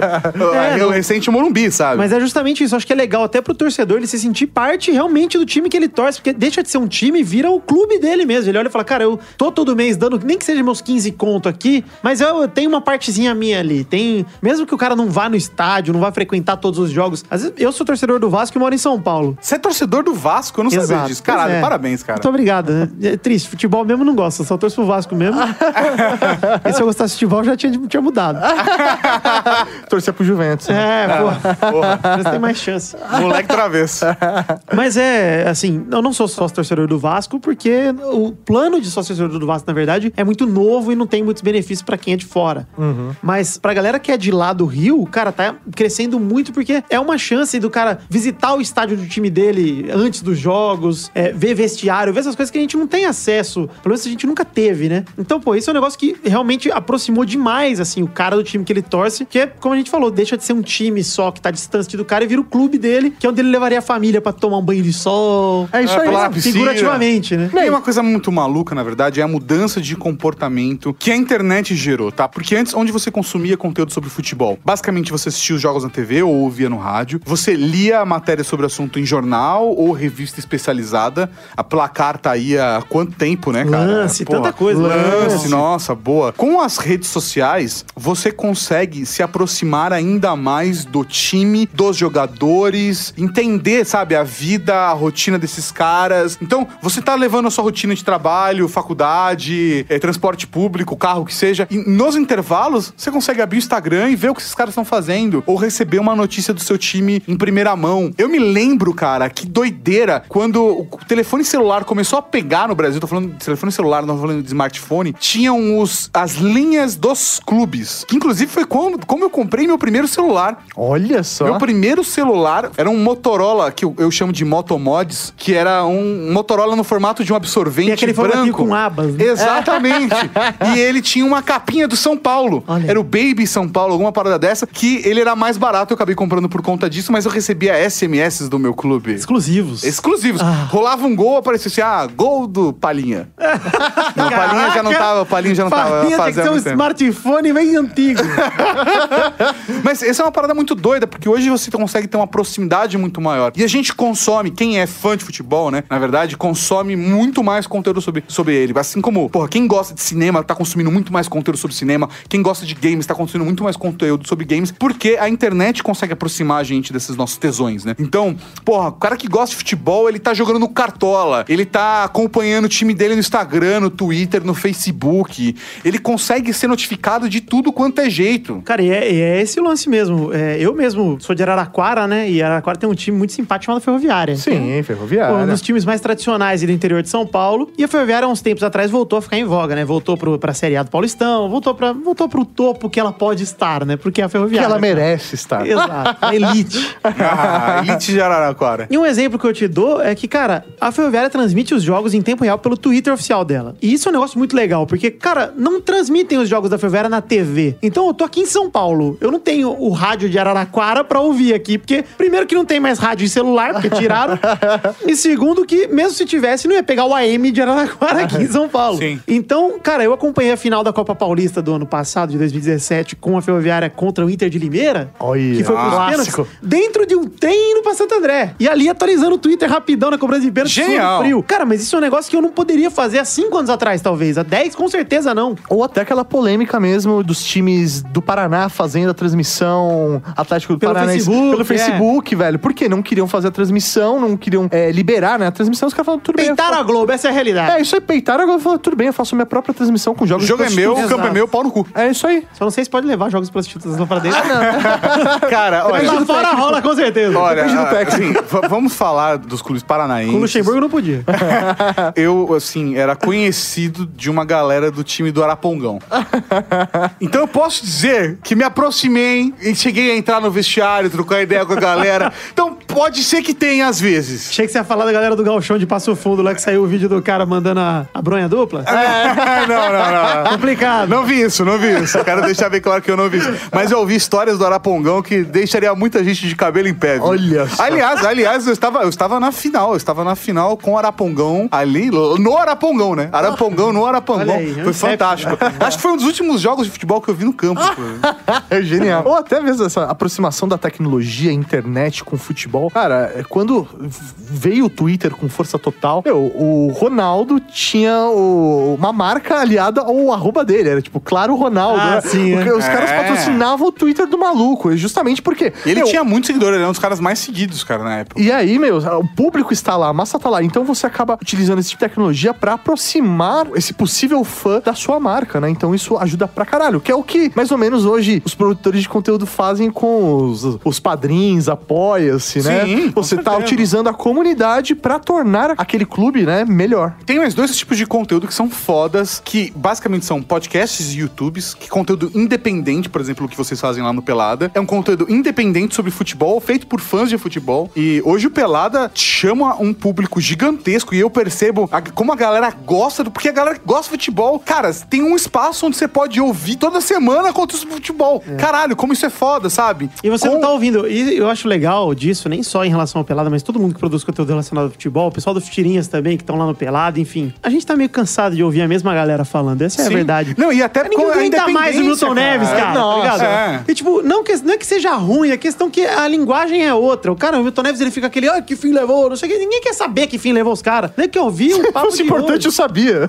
É, o não- recente Morumbi, sabe? Mas é justamente isso. Acho que é legal até pro torcedor ele se sentir parte realmente do time que ele torce, porque deixa de ser um time e vira o clube dele mesmo. Ele olha e fala, cara, eu tô todo mês dando, nem que seja meus 15 conto aqui, mas eu, eu tenho uma partezinha minha ali. Tem, mesmo que o cara não vá no estádio, não vá frequentar todos os jogos. Às vezes, eu sou torcedor do Vasco e moro em São Paulo. Você é torcedor do Vasco? Eu não sabia Exato. disso. Caralho, é. parabéns, cara. Muito obrigado. né? Triste, futebol mesmo não gosto, eu só torço pro Vasco mesmo. e se eu gostasse de futebol, já tinha, tinha mudado. Torcer pro Juventus. né? É, porra. Porra, Mas tem mais chance. moleque travesso. Mas é, assim, eu não sou sócio torcedor do Vasco, porque o plano de sócio torcedor do Vasco, na verdade, é muito novo e não tem muitos benefícios pra quem é de fora. Mas pra galera que é de lá do Rio, cara, tá crescendo muito porque é uma chance do cara visitar o estádio do time dele antes dos jogos, é, ver vestiário, ver essas coisas que a gente não tem acesso. Pelo menos a gente nunca teve, né? Então, pô, isso é um negócio que realmente aproximou demais, assim, o cara do time que ele torce, que é, como a gente falou, deixa de ser um time só que tá distante do cara e vira o clube dele, que é onde ele levaria a família pra tomar um banho de sol. É isso aí. na piscina. Figurativamente, né? E uma coisa muito maluca, na verdade, é a mudança de comportamento que a internet gerou, tá? Porque antes, onde você consumia conteúdo sobre futebol? Basicamente, você assistia os jogos na TV ou ouvia no rádio. Você lia a matéria sobre o assunto em jornal ou revista especializada. A placar tá aí há quanto tempo, né, cara? Lance, tanta coisa. Lance, Lance. nossa, boa. Com as redes sociais, você consegue se aproximar ainda mais do time, dos jogadores, entender, sabe, a vida, a rotina desses caras. Então, você tá levando a sua rotina de trabalho, faculdade, eh, transporte público, carro que seja. E nos intervalos, você consegue abrir o Instagram e ver o que esses caras estão fazendo. Ou receber uma notícia do seu time em primeira mão. Eu me lembro, cara, que doideira quando o telefone celular começou a pegar no Brasil. Tô falando de telefone celular, não tô falando de smartphone. Tinham os, as linhas dos clubes. Que inclusive foi como, como eu comprei meu primeiro celular. Olha só. Meu primeiro celular era um Motorola, que eu, eu chamo de Motomods, que era um Motorola no formato de um absorvente Tem aquele branco. com abas, né? Exatamente. e ele tinha uma capinha do São Paulo. Olha. Era o Baby São Paulo, alguma parada dessa, que ele era mais barato, eu acabei comprando por conta disso, mas eu recebia SMS do meu clube. Exclusivos. Exclusivos. Ah. Rolava um gol, aparecia assim, ah, gol do Palinha. não, Palinha já não tava, Palinha já não tava Farinha tem que fazendo ser um smartphone bem antigo. Mas essa é uma parada muito doida, porque hoje você consegue ter uma proximidade muito maior. E a gente consome, quem é fã de futebol, né? Na verdade, consome muito mais conteúdo sobre, sobre ele. Assim como, porra, quem gosta de cinema tá consumindo muito mais conteúdo sobre cinema. Quem gosta de games tá consumindo muito mais conteúdo sobre games, porque a internet consegue aproximar a gente desses nossos tesões, né? Então, porra, o cara que gosta de futebol, ele tá jogando no Cartola, ele tá acompanhando o time dele no Instagram, no Twitter, no Facebook. Ele consegue ser notificado de tudo quanto é jeito. Cara, e é, é esse o lance mesmo. É, eu mesmo sou de Araraquara, né? E Araraquara tem um time muito simpático chamado Ferroviária. Sim, Pô, ferroviária. um dos times mais tradicionais do interior de São Paulo. E a Ferroviária, há uns tempos atrás, voltou a ficar em voga, né? Voltou pro, pra Série A do Paulistão, voltou, pra, voltou pro topo que ela pode estar, né? Porque é a que Ferroviária. ela cara. merece estar. Exato, a elite. Ah, elite de Araraquara. E um exemplo que eu te dou é que, cara, a Ferroviária transmite os jogos em tempo real pelo Twitter oficial dela. E isso é um negócio muito legal, porque, cara, não transmitem os jogos da Ferroviária na TV. Então eu tô aqui em São Paulo. Eu não tenho o rádio de Araraquara pra ouvir aqui, porque, primeiro, que não tem mais rádio em celular, porque tiraram. e segundo, que mesmo se tivesse, não ia pegar o AM de Araraquara aqui em São Paulo. Sim. Então, cara, eu acompanhei a final da Copa Paulista do ano passado, de 2017, com a Ferroviária contra o Inter de Limeira. Olha, que foi pros clássico. pênaltis, dentro de um trem indo pra Santo André. E ali atualizando o Twitter rapidão na cobrança de pênalti. Genial. frio. Cara, mas isso é um negócio que eu não poderia fazer há cinco anos atrás, talvez. Há 10, com certeza não. Ou até aquela polêmica mesmo dos times do Paraná fazendo a transmissão Atlético do Pelo Paraná Facebook, pelo é. Facebook, velho. Por quê? Não queriam fazer a transmissão, não queriam é, liberar, né? A transmissão, os caras falaram, tudo bem. eu Peitaram a Globo, essa é a realidade. É, isso aí, peitaram, agora falaram, tudo bem, eu faço minha própria transmissão com O jogos jogo é meu, o campo é meu, pau no cu. É isso aí. Só não sei se pode levar jogos prostitutas lá pra dentro. Cara, Mas olha. lá fora rola, com certeza. Olha, Depende do ah, técnico. assim, vamos falar dos clubes paranaenses. Com o Luxemburgo não podia. Eu, assim, era conhecido de uma galera do time do Arapongão. Então eu posso dizer que me aproximei e cheguei a entrar no vestiário, trocar ideia com a galera. Então pode ser que tenha às vezes. Achei que você ia falar da galera do Galchão de Passo Fundo, lá que saiu o vídeo do cara mandando a, a bronha dupla. É, não, não, não. Complicado. Não vi isso, não vi isso. Eu quero deixar bem claro que eu não vi isso. Mas eu ouvi histórias do Arapongão que deixaria muita gente de cabelo em pé. viu? Olha só. Aliás, aliás, eu estava, eu estava na final. Eu estava na final com o Arapongão ali no Arapongão, né? Arapongão no Arapongão. Aí, foi um fantástico. Acho que foi um dos últimos jogos de futebol que eu vi no campo. É genial. Ou até mesmo essa aproximação da tecnologia, internet com futebol. Cara, é, quando veio o Twitter com força total, meu, o Ronaldo tinha o- uma marca aliada ao arroba dele. Era tipo, claro, Ronaldo. Ah, né? sim, é. Os caras É. patrocinavam o Twitter do maluco. Justamente porque. E ele meu, tinha muitos seguidores, ele era um dos caras mais seguidos, cara, na época. E aí, meu, o público está lá, a massa tá lá. Então você acaba utilizando esse tipo tecnologia pra aproximar esse possível fã da sua marca, né? Então isso ajuda pra caralho. Que é o que, mais ou menos, hoje os produtores de conteúdo fazem com os, os padrinhos, apoia-se, né? Sim, Você tá utilizando a comunidade pra tornar aquele clube, né, melhor. Tem mais dois tipos de conteúdo que são fodas, que basicamente são podcasts e YouTubes, que conteúdo independente, por exemplo, o que vocês fazem lá no Pelada. É um conteúdo independente sobre futebol, feito por fãs de futebol. E hoje o Pelada chama um público gigantesco e eu percebo a- como a galera gosta do. Porque a galera gosta de futebol, cara, tem um espaço onde você pode ouvir toda semana conteúdo sobre futebol. Caralho, como isso é foda, sabe? E você Com- não tá ouvindo. E eu acho legal disso, nem só em relação ao Pelada, mas todo mundo que produz conteúdo relacionado ao futebol, o pessoal do Futirinhas também, que estão lá no Pelada, enfim. A gente tá meio cansado de ouvir a mesma galera falando. Essa é a verdade. Não, e até Ninguém com a aguenta mais o Milton Neves, cara, Nossa, tá é. E tipo, não que, não é que seja ruim, a questão é que a linguagem é outra. O cara, o Milton Neves, ele fica aquele, ah, que fim levou, não sei o que. Ninguém quer saber que fim levou os caras. Nem que ouvir um Se papo fosse de importante, eu sabia.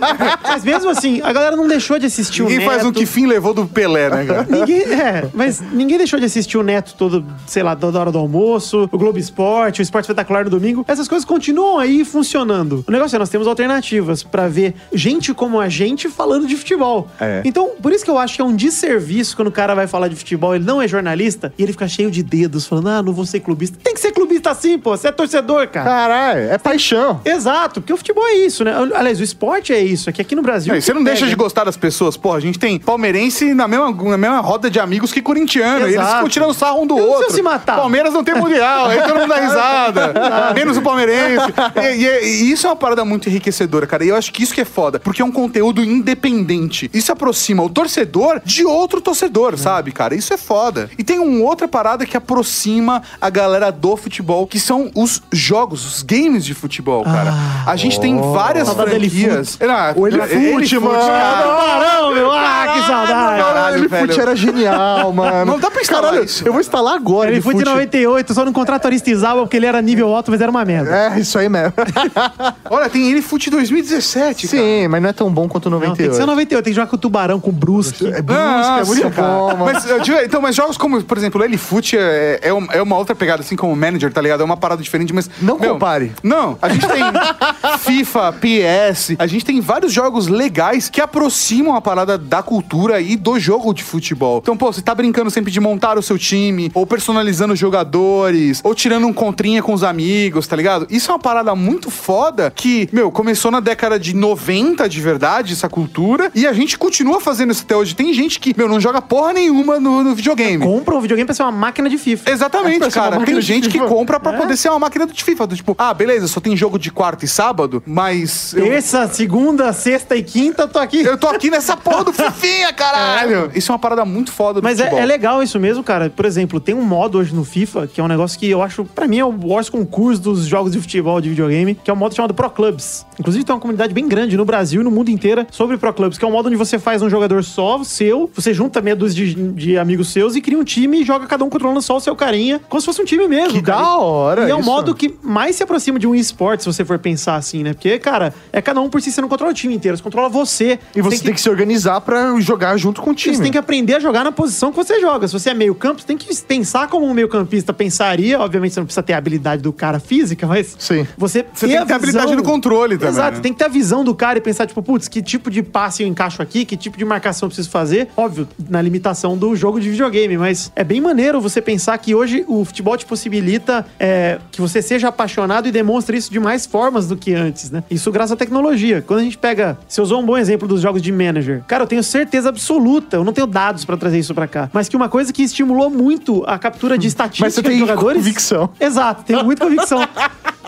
Mas mesmo assim, a galera não deixou de assistir Ninguém o faz um Neto. que fim levou do Pelé, né, cara? Ninguém, é, mas ninguém deixou de assistir o Neto todo, sei lá, toda hora do almoço, o Globo Esporte, o Esporte Espetacular no domingo. Essas coisas continuam aí funcionando. O negócio é, nós temos alternativas pra ver gente como a gente falando de futebol. É. Então, por isso que eu acho que é um desserviço quando o cara vai falar de futebol, ele não é jornalista, e ele fica cheio de dedos, falando, ah, não vou ser clubista. Tem que ser clubista assim, pô, você é torcedor, cara. Caralho, é paixão. Exato, porque o futebol é isso, né? Aliás, o esporte é isso, é que aqui no Brasil... Não, você não deixa pega. de gostar das pessoas. Porra, a gente tem palmeirense na mesma, na mesma roda de amigos que corintiano. E eles Exato. ficam tirando sarro um do Eles outro. se matar. Palmeiras não tem mundial, aí todo mundo dá risada. menos o palmeirense. E, e- e isso é uma parada muito enriquecedora, cara. E eu acho que isso que é foda, porque é um conteúdo independente. Isso aproxima o torcedor de outro torcedor, sabe, cara? Isso é foda. E tem uma outra parada que aproxima a galera do futebol, que são os jogos, os games de futebol, cara. a gente tem várias Saudade dele franquias. Não, O Elefute, mano. Tubarão, meu! Ah, que saudade! Caralho, Ele velho. fute era genial, mano. Não dá pra instalar Caralho, isso, Eu vou instalar agora. Ele foi de Elefute. 98, só não contratou Aristizábal porque ele era nível alto, mas era uma merda. É, isso aí mesmo. Olha, tem ele Fute 2017, cara. Sim, mas não é tão bom quanto o Não, tem 98. que ser 98, tem que jogar com o Tubarão, com o Brusque. É busca, é muito cara. bom, mano. Mas, eu digo, então, mas jogos como, por exemplo, ele Fute é, é, um- é uma outra pegada, assim como o Manager, tá ligado? É uma parada diferente, mas... Não compare. Não, a gente tem FIFA, PS, a gente tem vários jogos legais que aproximam a parada da cultura e do jogo de futebol. Então, pô, você tá brincando sempre de montar o seu time, ou personalizando os jogadores, ou tirando um contrinha com os amigos, tá ligado? Isso é uma parada muito foda que, meu, começou na década de 90 de verdade, essa cultura, e a gente continua fazendo isso até hoje. Tem gente que, meu, não joga porra nenhuma no, no videogame. Compra um videogame pra ser uma máquina de FIFA. Exatamente, uma cara. Tem gente que compra pra poder ser uma máquina de FIFA. Do tipo, ah, beleza, só tem jogo de quarta e sábado, mas. Eu, Terça, segunda, sexta e quinta, eu tô aqui. eu tô aqui nessa porra do Fifinha, caralho! Isso é uma parada muito foda do Mas é, é legal isso mesmo, cara. Por exemplo, tem um modo hoje no FIFA, que é um negócio que eu acho, pra mim, é o maior concurso dos jogos de futebol de videogame, que é um modo chamado Pro Clubs. Inclusive, tem uma comunidade bem grande no Brasil e no mundo inteiro sobre Pro Clubs, que é um modo onde você faz um jogador só, seu, você junta meia dúzia de, de amigos seus e cria um time e joga cada um controlando só o seu carinha, como se fosse um time mesmo. Que cara. da hora E é um isso. modo que mais se aproxima de um esporte, se você for pensar assim, né? Porque, cara, é cada um por si, você não controla o time inteiro, você controla você. E você tem que... se organizar pra jogar junto com o time. Você tem que aprender a jogar na posição que você joga. Se você é meio campo, você tem que pensar como um meio campista pensaria. Obviamente, você não precisa ter a habilidade do cara física, mas Sim. você, Você tem que ter a habilidade no controle também, Exato, né? tem que ter a visão do cara e pensar, tipo, putz, que tipo de passe eu encaixo aqui, que tipo de marcação eu preciso fazer. Óbvio, na limitação do jogo de videogame, mas é bem maneiro você pensar que hoje o futebol te possibilita é, que você seja apaixonado e demonstre isso de mais formas do que antes, né? Isso graças à tecnologia. Quando a gente pega. Você usou um bom exemplo dos jogos de manager. Cara, eu tenho certeza absoluta, eu não tenho dados pra trazer isso pra cá, mas que uma coisa que estimulou muito a captura de estatísticas Mas você tem jogadores. convicção. Exato, tenho muita convicção.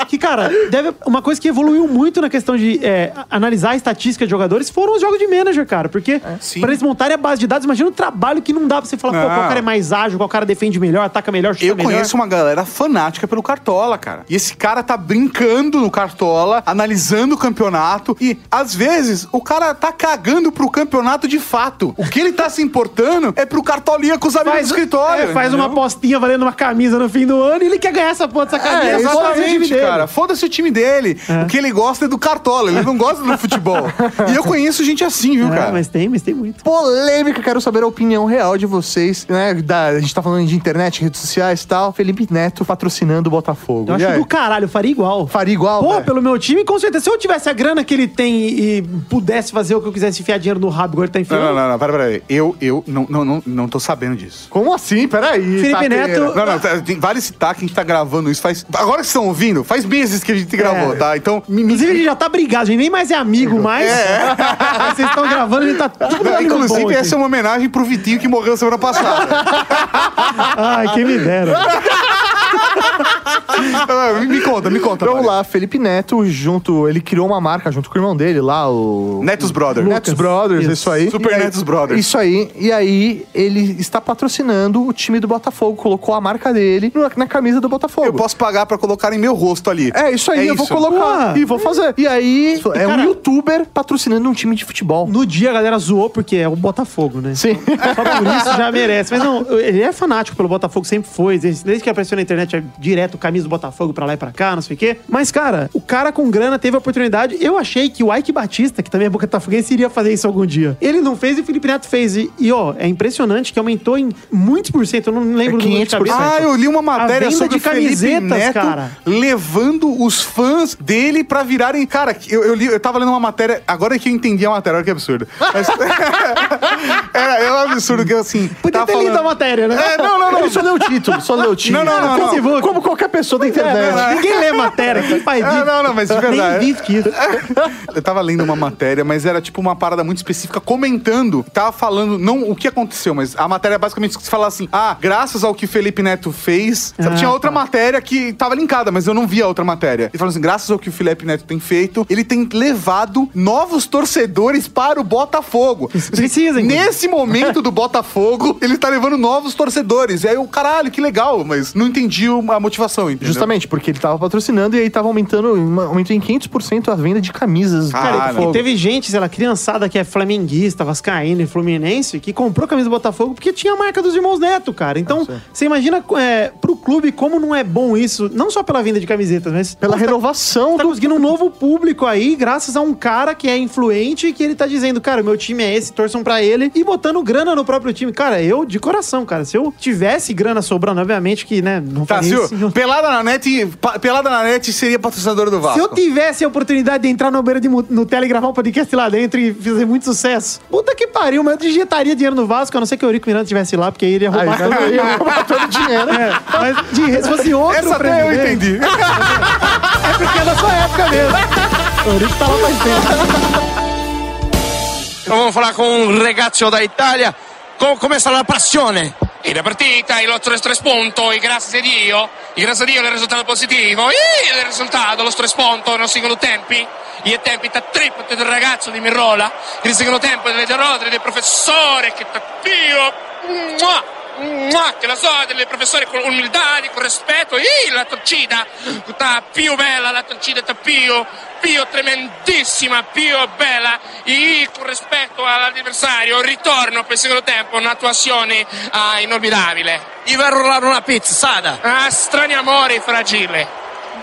Que, cara, deve, uma coisa que evoluiu muito na questão de é, analisar a estatística de jogadores foram os jogos de manager, cara. Porque sim. pra eles montarem a base de dados, imagina o trabalho que não dá pra você falar, pô, qual cara é mais ágil, qual cara defende melhor, ataca melhor, chuta Eu melhor. conheço uma galera fanática pelo Cartola, cara. E esse cara tá brincando no Cartola, analisando o campeonato. E, às vezes, o cara tá cagando pro campeonato de fato. O que ele tá se importando é pro Cartolinha com os amigos Faz, do escritório. é, faz uma apostinha valendo uma camisa no fim do ano e ele quer ganhar essa porra dessa camisa. É, foda-se o time exatamente, dele. cara. Foda-se o time dele. O que ele gosta é do Cartola, ele não gosta do futebol. E eu conheço gente assim, viu, É, cara? mas tem, mas tem muito. Polêmica, quero saber a opinião real de vocês, né? Da, a gente tá falando de internet, redes sociais e tal. Felipe Neto patrocinando o Botafogo. Eu E acho aí? do caralho, eu faria igual. Faria igual? Pô, velho? pelo meu time, com certeza. Se eu tivesse a grana que ele tem e, e pudesse fazer o que eu quisesse enfiar dinheiro no rabo, igual ele tá enfiando. Não, não, não, não, pera, pera aí. Eu, eu não, não, não, não tô sabendo disso. Como assim? Peraí. Felipe Tateira. Neto- Não, não, tá, tem- vale citar que a gente tá gravando isso faz. Agora que vocês estão ouvindo, faz meses que a gente gravou, tá? Então, me, me- Inclusive, a gente já tá brigado, a gente nem mais é amigo mais. Vocês estão gravando, a gente tá tudo Não, ali no Inclusive, bonde. essa é uma homenagem pro Vitinho que morreu semana passada. Ai, quem me dera. me, me conta, me conta. Vamos Mário. lá, Felipe Neto, junto. Ele criou uma marca junto com o irmão dele lá, o. Netos Brothers. Netos Brothers, Isso. isso aí. Super aí- Netos Brothers. Isso aí. E aí, ele está patrocinando o time do Botafogo. Colocou a marca dele na, na camisa do Botafogo. Eu posso pagar pra colocar em meu rosto ali. É isso aí, É eu vou isso. colocar Ué. e vou fazer. E aí, é um cara- youtuber patrocinando um time de futebol. No dia a galera zoou porque é o Botafogo, né? Sim. Só por isso já merece. Mas não, ele é fanático pelo Botafogo, sempre foi. Desde, desde que apareceu na internet, é direto camisa do Botafogo pra lá e pra cá, não sei o quê. Mas, cara, o cara com grana teve a oportunidade. Eu achei que o Ike Batista, que também é botafoguense, iria fazer isso algum dia. Ele não fez e o Felipe Neto fez. E, e, ó, é impressionante que aumentou em muitos por cento. Eu não lembro do número de 500%. cabeça. Ah, eu li uma matéria sobre de camisetas, Neto cara. levando os fãs dele pra virarem. Cara, eu, eu, li, eu tava lendo uma matéria. Agora que eu entendi a matéria, olha que absurdo. Mas- é, é um absurdo que eu assim. Podia ter lido a falando- matéria, né? É, não, não, não. Ele só leu o título, só leu o título. Não, não, não, não. Facebook, Como qualquer pessoa da internet. É, ninguém lê matéria, quem faz Ah, isso? não, não, mas de verdade. Nem que isso. Eu tava lendo uma matéria, mas era tipo uma parada muito específica, comentando, tava falando, não o que aconteceu, mas a matéria basicamente se fala assim: ah, graças ao que Felipe Neto fez. sabe, Ah, tinha outra tá. matéria que tava linkada, mas eu não vi a outra matéria. Ele falou assim: graças ao que o Felipe Neto tem feito, ele tem levado novos torcedores para o Botafogo. Precisa. Nesse momento do Botafogo, ele tá levando novos torcedores. E aí eu, caralho, que legal, mas não entendi o- a motivação, entendeu? Justamente, porque ele tava patrocinando e aí tava aumentando, aumentou em 500% a venda de camisas. Ah, Cara, não. e teve gente, sei lá, criançada que é flamenguista, vascaína e fluminense, que comprou a camisa do Botafogo porque tinha a marca dos irmãos Neto, cara. Então, você imagina é, pro clube como não é bom isso, não só pela venda de camisetas, mas Pela tá- renovação Tá do conseguindo um novo público aí, graças a um cara que é influente e que ele tá dizendo, cara, meu time é esse, torçam pra ele, e botando grana no próprio time. Cara, eu, de coração, cara, se eu tivesse grana sobrando, obviamente que, né, não Tá. Pelada na net, Pelada na net seria patrocinadora do Vasco. Se eu tivesse a oportunidade de entrar no beira de Nutella e gravar um podcast lá dentro e fazer muito sucesso, puta que pariu, mas eu digitaria dinheiro no Vasco, a não ser que o Eurico Miranda estivesse lá, porque aí ele ia roubar Aí, todo, ia roubar todo o dinheiro. É, mas de, se fosse outro Essa até eu entendi. É porque é da sua época mesmo. O Eurico tá lá faz tempo. Vamos falar com un ragazzo da Italia. Co- come sta la passione? E la partita, il 8 del 3 punto, e grazie a Dio, e grazie a Dio il risultato positivo, e il risultato, lo 3 punto no secondo tempi, il tempi da triplo del ragazzo di Mirola, il secondo tempo delle rodre del professore che mua, che la so, del professore con umiltà, con rispetto, e la torcida, sta più bella, la torcida sta più, più tremendissima, più bella, e con rispetto all'avversario, ritorno per il secondo tempo, un'attuazione ah, a rollare una pizza, sada. Ah, strani amori fragile.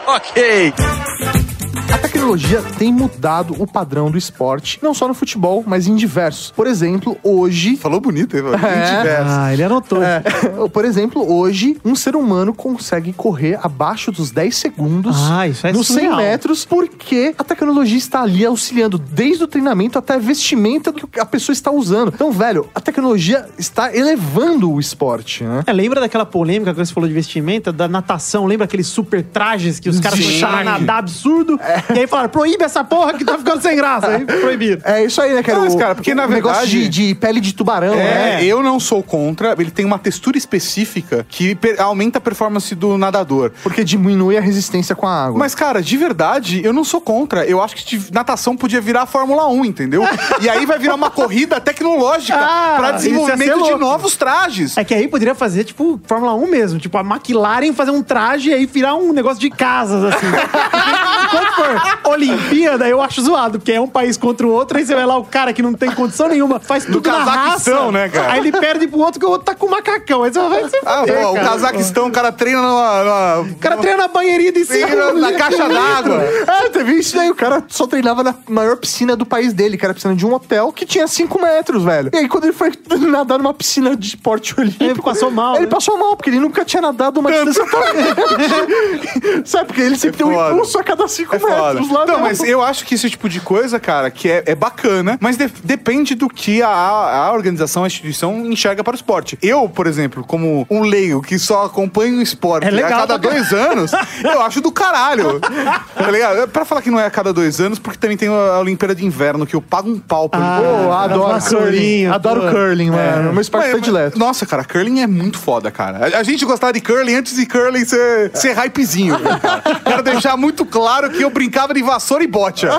Ok. A tecnologia tem mudado o padrão do esporte, não só no futebol, mas em diversos. Por exemplo, hoje. Falou bonito, hein, mano? É. Diversos. Ah, ele anotou. É, por exemplo, hoje, um ser humano consegue correr abaixo dos 10 segundos Ah, isso é nos 100 surreal. metros, porque a tecnologia está ali auxiliando desde o treinamento até a vestimenta que a pessoa está usando. Então, velho, a tecnologia está elevando o esporte, né? É, lembra daquela polêmica que você falou de vestimenta, da natação? Lembra aqueles super trajes que os caras a nadar absurdo? E aí falaram proíbe essa porra que tá ficando sem graça. Aí proibiram. É isso aí, né, cara? Mas, O- cara, porque, o na negócio verdade- de, de pele de tubarão, É, né? eu não sou contra. Ele tem uma textura específica que aumenta a performance do nadador. Porque diminui a resistência com a água. Mas, cara, de verdade, eu não sou contra. Eu acho que natação podia virar a Fórmula 1, entendeu? e aí vai virar uma corrida tecnológica Ah, pra desenvolvimento de novos trajes. É que aí poderia fazer, tipo, Fórmula 1 mesmo. Tipo, a McLaren fazer um traje e aí virar um negócio de casas, assim. For Olimpíada, eu acho zoado, porque é um país contra o outro, aí você vai lá, o cara que não tem condição nenhuma, faz tudo na Cazaquistão, raça. né, cara? Aí ele perde pro outro que o outro tá com macacão. Aí você vai se Ah, fuder, pô, o cara. Cazaquistão, o cara treina numa. numa- O cara treina na banheirinha de cima. na- na caixa d'água. É, teve isso daí. O cara só treinava na maior piscina do país dele, que era a piscina de um hotel que tinha 5 metros, velho. E aí, quando ele foi nadar numa piscina de esporte olímpico. Ele passou mal, Ele né? passou mal, porque ele nunca tinha nadado uma distância tão grande. Sabe? Porque ele sempre tem um foda. impulso a cada 5 É foda. lá Não, dentro. mas eu acho que esse tipo de coisa, cara, que é, é bacana, mas de- depende do que a, a organização, a instituição enxerga para o esporte. Eu, por exemplo, como um leigo que só acompanha o esporte É legal a cada pra dois anos, eu acho do caralho. Tá ligado? Pra falar que não é a cada dois anos, porque também tem a Olimpíada de Inverno, que eu pago um pau pra Ah, da adoro curling. Adoro pô. curling, mano. Meu esporte Mas- predileto. Nossa, cara, curling é muito foda, cara. A, a gente gostava de curling antes de curling ser, ser hypezinho. né, cara. Quero deixar muito claro que eu brincava de vassoura e bocha.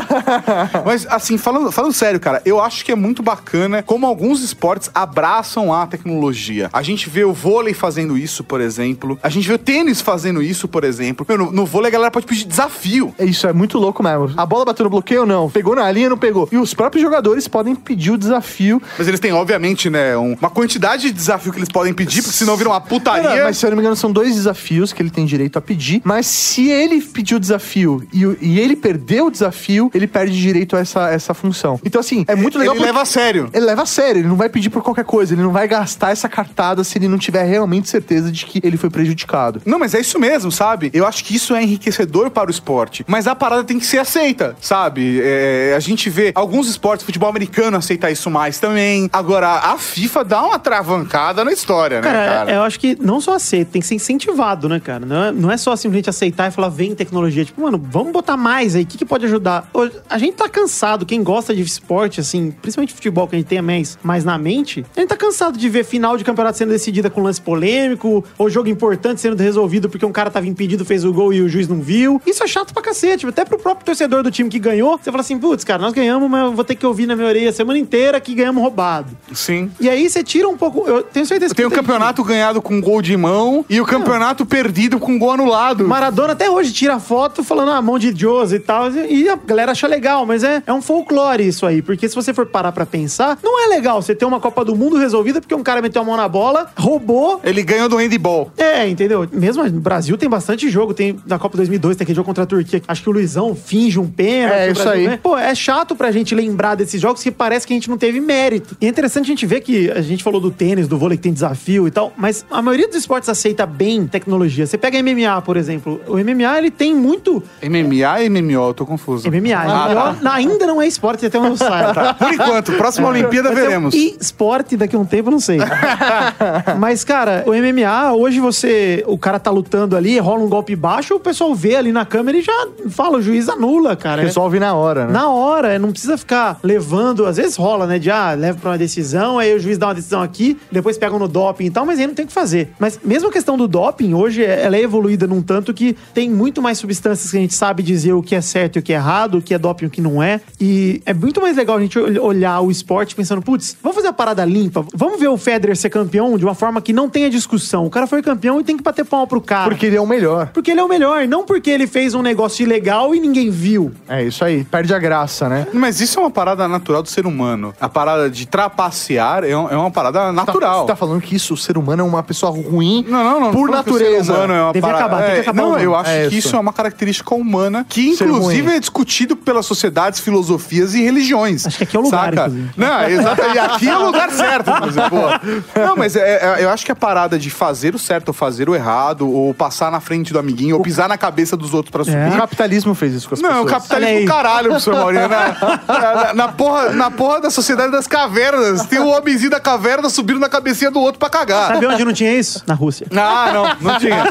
Mas, assim, falando, falando sério, cara, eu acho que é muito bacana como alguns esportes abraçam a tecnologia. A gente vê o vôlei fazendo isso, por exemplo. A gente vê o tênis fazendo isso, por exemplo. Meu, no, no vôlei a galera pode pedir desafio. É Isso é muito louco mesmo. A bola bateu no bloqueio ou não? Pegou na linha ou não pegou? E os próprios jogadores podem pedir o desafio. Mas eles têm, obviamente, né, um- uma quantidade de desafio que eles podem pedir, porque senão vira uma putaria. Não, mas se eu não me engano, são dois desafios que ele tem direito a pedir. Mas se ele pedir o desafio e, o- e ele perder o desafio, ele perde direito a essa, essa função. Então, assim, é muito legal. Ele leva a sério. Ele leva a sério, ele não vai pedir por qualquer coisa, ele não vai gastar essa cartada se ele não tiver realmente certeza de que ele foi prejudicado. Não, mas é isso mesmo, sabe? Eu acho que isso é enriquecedor para o esporte. Mas a parada tem que ser aceita, sabe? É, a gente vê alguns esportes, futebol americano aceita isso mais também. Agora, a FIFA dá uma travancada na história, Cara, né, cara? eu acho que não só aceita, tem que ser incentivado, né, cara? Não é, não é só simplesmente aceitar e falar, vem tecnologia. Tipo, mano, vamos botar mais aí. O que, que pode ajudar? A gente tá cansado, quem gosta de esporte, assim, principalmente futebol, que a gente tem mais, mais na mente, a gente tá cansado de ver final de campeonato sendo decidida com lance polêmico, ou jogo importante sendo resolvido porque um cara tava impedido, fez o gol e o juiz não viu. Isso é chato pra cacete. Até pro próprio torcedor do time que ganhou, você fala assim, putz, cara, nós ganhamos, mas eu vou ter que ouvir na minha orelha a semana inteira que ganhamos roubado. Sim. E aí você tira um pouco. Eu tenho certeza que Tem o campeonato ganhado com gol de mão e o campeonato perdido com gol anulado. Maradona até hoje tira foto falando a mão de Jose e tal. E a galera acha legal, mas é, é um folclore isso aí. Porque se você for parar pra pensar, não é legal você ter uma Copa do Mundo resolvida porque um cara meteu a mão na bola, roubou. Ele ganhou do handball. É, entendeu? Mesmo no Brasil tem bastante jogo. Tem na Copa 2002, tem aquele jogo contra a Turquia. Acho que o Luizão finge um pênalti. É, isso aí. ganha. Pô, é chato pra gente lembrar desses jogos que parece que a gente não teve mérito. E é interessante a gente ver que a gente falou do tênis, do vôlei que tem desafio e tal, mas a maioria dos esportes aceita bem tecnologia. Você pega MMA, por exemplo. O MMA, ele tem muito MMA e MMO, eu tô confuso. MMA. Ah, MMA tá. ainda não é esporte, até onde eu saiba. Tá. Por enquanto, próxima Olimpíada Vai ter um veremos. esporte daqui a um tempo, eu não sei. Mas, cara, o MMA, hoje você. O cara tá lutando ali, rola um golpe baixo, o pessoal vê ali na câmera e já fala, o juiz anula, cara. Resolve na hora, né? Na hora, não precisa ficar levando. Às vezes rola, né? De ah, leva pra uma decisão, aí o juiz dá uma decisão aqui, depois pegam no doping e tal, mas aí não tem o que fazer. Mas mesmo a questão do doping, hoje é- ela é evoluída num tanto que tem muito mais substâncias que a gente sabe dizer o que é certo e o que é errado, o que é doping e o que não é. E é muito mais legal a gente ol- olhar o esporte pensando, putz, vamos fazer a parada limpa, vamos ver o Federer ser campeão de uma forma que não tenha discussão. O cara foi campeão e tem que bater palma pro cara. Porque ele é o melhor. Porque ele é o melhor, não porque ele fez um negócio ilegal e ninguém viu. É isso aí, perde a graça, né? Mas isso é uma parada natural do ser humano. A parada de trapacear é, um- é uma parada natural. Você tá falando que isso, o ser humano é uma pessoa ruim Não, não, não. por que o ser natureza. humano é uma parada- acabar, tem que é, acabar Não, o eu acho É que isso. isso é uma característica humana que, inclusive, é discutido pelas sociedades, filosofias e religiões. Acho que aqui é o lugar, saca? inclusive. Não, exato. E aqui é o lugar certo, inclusive. Pô. Não, mas é- é- eu acho que a parada de fazer o certo ou fazer o errado, ou passar na frente do amiguinho, ou pisar na cabeça dos outros pra subir. O capitalismo fez isso com as Não, pessoas. o capitalismo caralho, professor Maurinho. Na, na, na porra, na porra da sociedade das cavernas. Tem o homenzinho da caverna subindo na cabecinha do outro pra cagar. Sabe onde não tinha isso? Na Rússia. Ah, não, não tinha.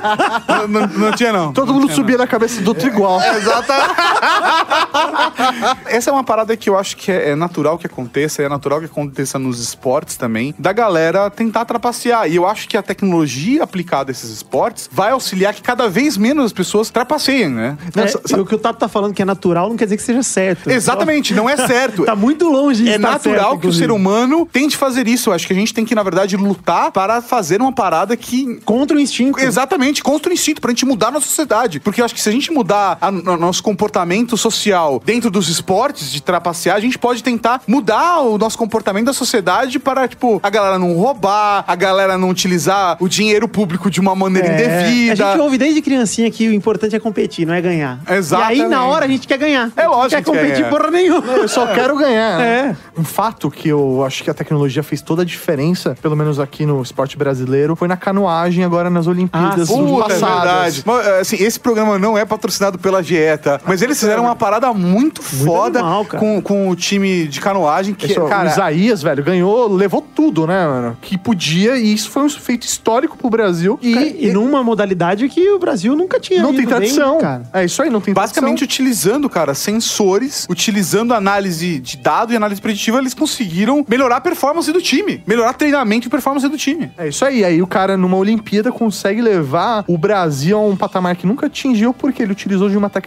Não, não- não tinha, não. Todo mundo subia na cabeça do outro igual. Exato. Essa é uma parada que eu acho que é, é natural que aconteça, é natural que aconteça nos esportes também, da galera tentar trapacear. E eu acho que a tecnologia aplicada a esses esportes vai auxiliar que cada vez menos as pessoas trapaceiem, né? É, e o que o Tato tá falando que é natural não quer dizer que seja certo. Exatamente, não é certo. Tá muito longe de É estar natural certo, que o inclusive. ser humano tente fazer isso. Eu acho que a gente tem que, na verdade, lutar para fazer uma parada que. Contra o instinto. Exatamente, contra o instinto, pra gente mudar a nossa sociedade. Porque eu acho que se a gente mudar a- o nosso comportamento social dentro dos esportes, de trapacear, a gente pode tentar mudar o nosso comportamento da sociedade para, tipo, a galera não roubar, a galera não utilizar o dinheiro público de uma maneira É, indevida. A gente ouve desde criancinha que o importante é competir, não é ganhar. Exatamente. E aí, na hora, a gente quer ganhar. É lógico Quer que quer competir ganhar. porra nenhuma. Eu só quero ganhar. É. Um fato que eu acho que a tecnologia fez toda a diferença, pelo menos aqui no esporte brasileiro, foi na canoagem agora nas Olimpíadas Ah, sim. Puta, é passadas. verdade. Mas, assim, esse programa não é patrocinado pela Dieta, mas eles fizeram uma parada muito, foda animal, cara. com, com o time de canoagem que, cara, o Isaías, velho, ganhou, levou tudo, né, mano? Que podia, e isso foi um feito histórico pro Brasil. E, Cara, E numa modalidade que o Brasil nunca tinha não tem bem, tradição. cara. É isso aí, não tem basicamente tradição. utilizando, cara, sensores, utilizando análise de dado e análise preditiva, eles conseguiram melhorar a performance do time, melhorar treinamento e performance do time. É isso aí. Aí o cara, numa Olimpíada, consegue levar o Brasil a um patamar que nunca atingiu, porque ele utilizou de uma tecnologia,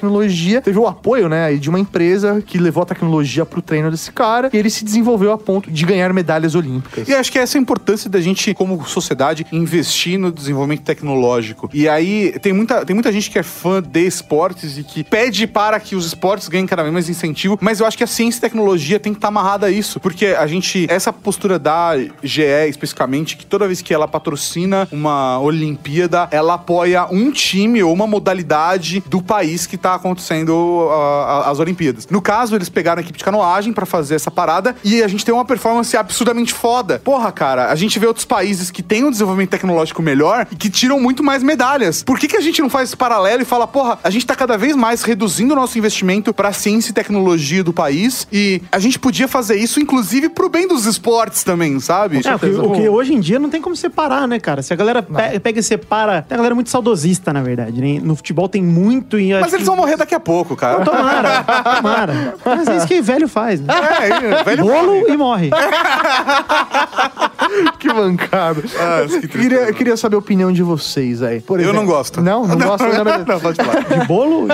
teve o apoio, né, de uma empresa que levou a tecnologia pro treino desse cara, e ele se desenvolveu a ponto de ganhar medalhas olímpicas. E acho que essa é a importância da gente, como sociedade, investir no desenvolvimento tecnológico. E aí tem muita, tem muita gente que é fã de esportes e que pede para que os esportes ganhem cada vez mais incentivo, mas eu acho que a ciência e tecnologia tem que estar amarrada a isso, porque a gente, essa postura da GE especificamente, que toda vez que ela patrocina uma Olimpíada, ela apoia um time ou uma modalidade do país que tá acontecendo ah, as Olimpíadas. No caso, eles pegaram a equipe de canoagem pra fazer essa parada e a gente tem uma performance absurdamente foda. Porra, cara, a gente vê outros países que têm um desenvolvimento tecnológico melhor e que tiram muito mais medalhas. Por que, que a gente não faz esse paralelo e fala, porra, a gente tá cada vez mais reduzindo o nosso investimento pra ciência e tecnologia do país e a gente podia fazer isso, inclusive, pro bem dos esportes também, sabe? É, o que, o que hoje em dia não tem como separar, né, cara? Se a galera pe- pega e separa. Tem a galera muito saudosista, na verdade, né? No futebol tem muito. E Mas eles vão morrer daqui a pouco, cara. Tomara, tomara. Mas é isso que velho faz, né? É, velho Bolo e morre. que bancado. Ah, que queria, queria saber a opinião de vocês aí. Por Eu não gosto. Não, não, gosto. Não, Não, pode falar. De bolo?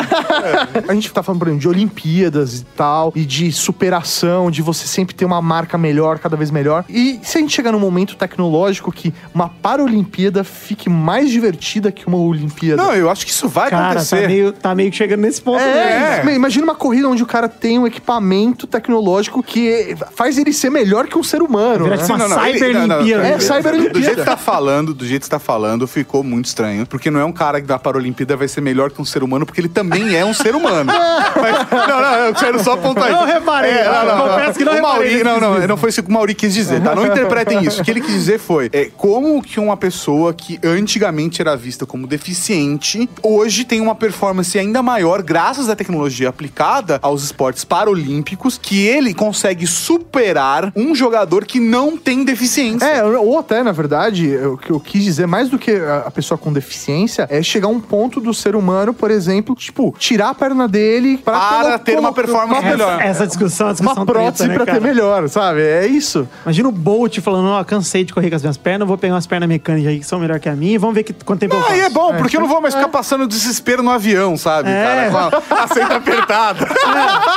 A gente tá falando, por exemplo, de Olimpíadas e tal, e de superação, de você sempre ter uma marca melhor, cada vez melhor. E se a gente chegar num momento tecnológico que uma Paralimpíada fique mais divertida que uma Olimpíada? Não, eu acho que isso vai Cara, tá acontecer. meio, tá meio que chegando nesse ponto. É, imagina uma corrida onde o cara tem um equipamento tecnológico que faz ele ser melhor que um ser humano. Né? tipo uma ele- Cyberlimpíada. É, Do Cyberlimpíada. jeito que tá falando, do jeito que tá falando, ficou muito estranho. Porque não é um cara que da Paralimpíada vai ser melhor que um ser humano, porque ele também é um ser humano. Mas- não, não, eu quero só apontar Não isso. reparei, É, não, não, confesso que não o Mauri, não, não, não foi isso que o Mauri quis dizer, tá? Não interpretem isso. O que ele quis dizer foi, é, como que uma pessoa que antigamente era vista como deficiente, hoje tem uma performance ainda maior, graças à tecnologia aplicada aos esportes paralímpicos, que ele consegue superar um jogador que não tem deficiência. É, ou até, na verdade, o que eu quis dizer, mais do que a pessoa com deficiência, é chegar a um ponto do ser humano, por exemplo, tipo, tirar a perna dele pra Para ter uma performance Essa, melhor. essa discussão, é uma discussão Uma prótese treta, né, pra cara? ter melhor, sabe? É isso. Imagina o Bolt falando, ó, cansei de correr com as minhas pernas, vou pegar umas pernas mecânicas aí que são melhor que a minha e vamos ver que, quanto tempo eu faço. Aí é bom, porque eu não vou mais ficar passando desespero no avião, sabe, É. cara? Com a aceita apertada.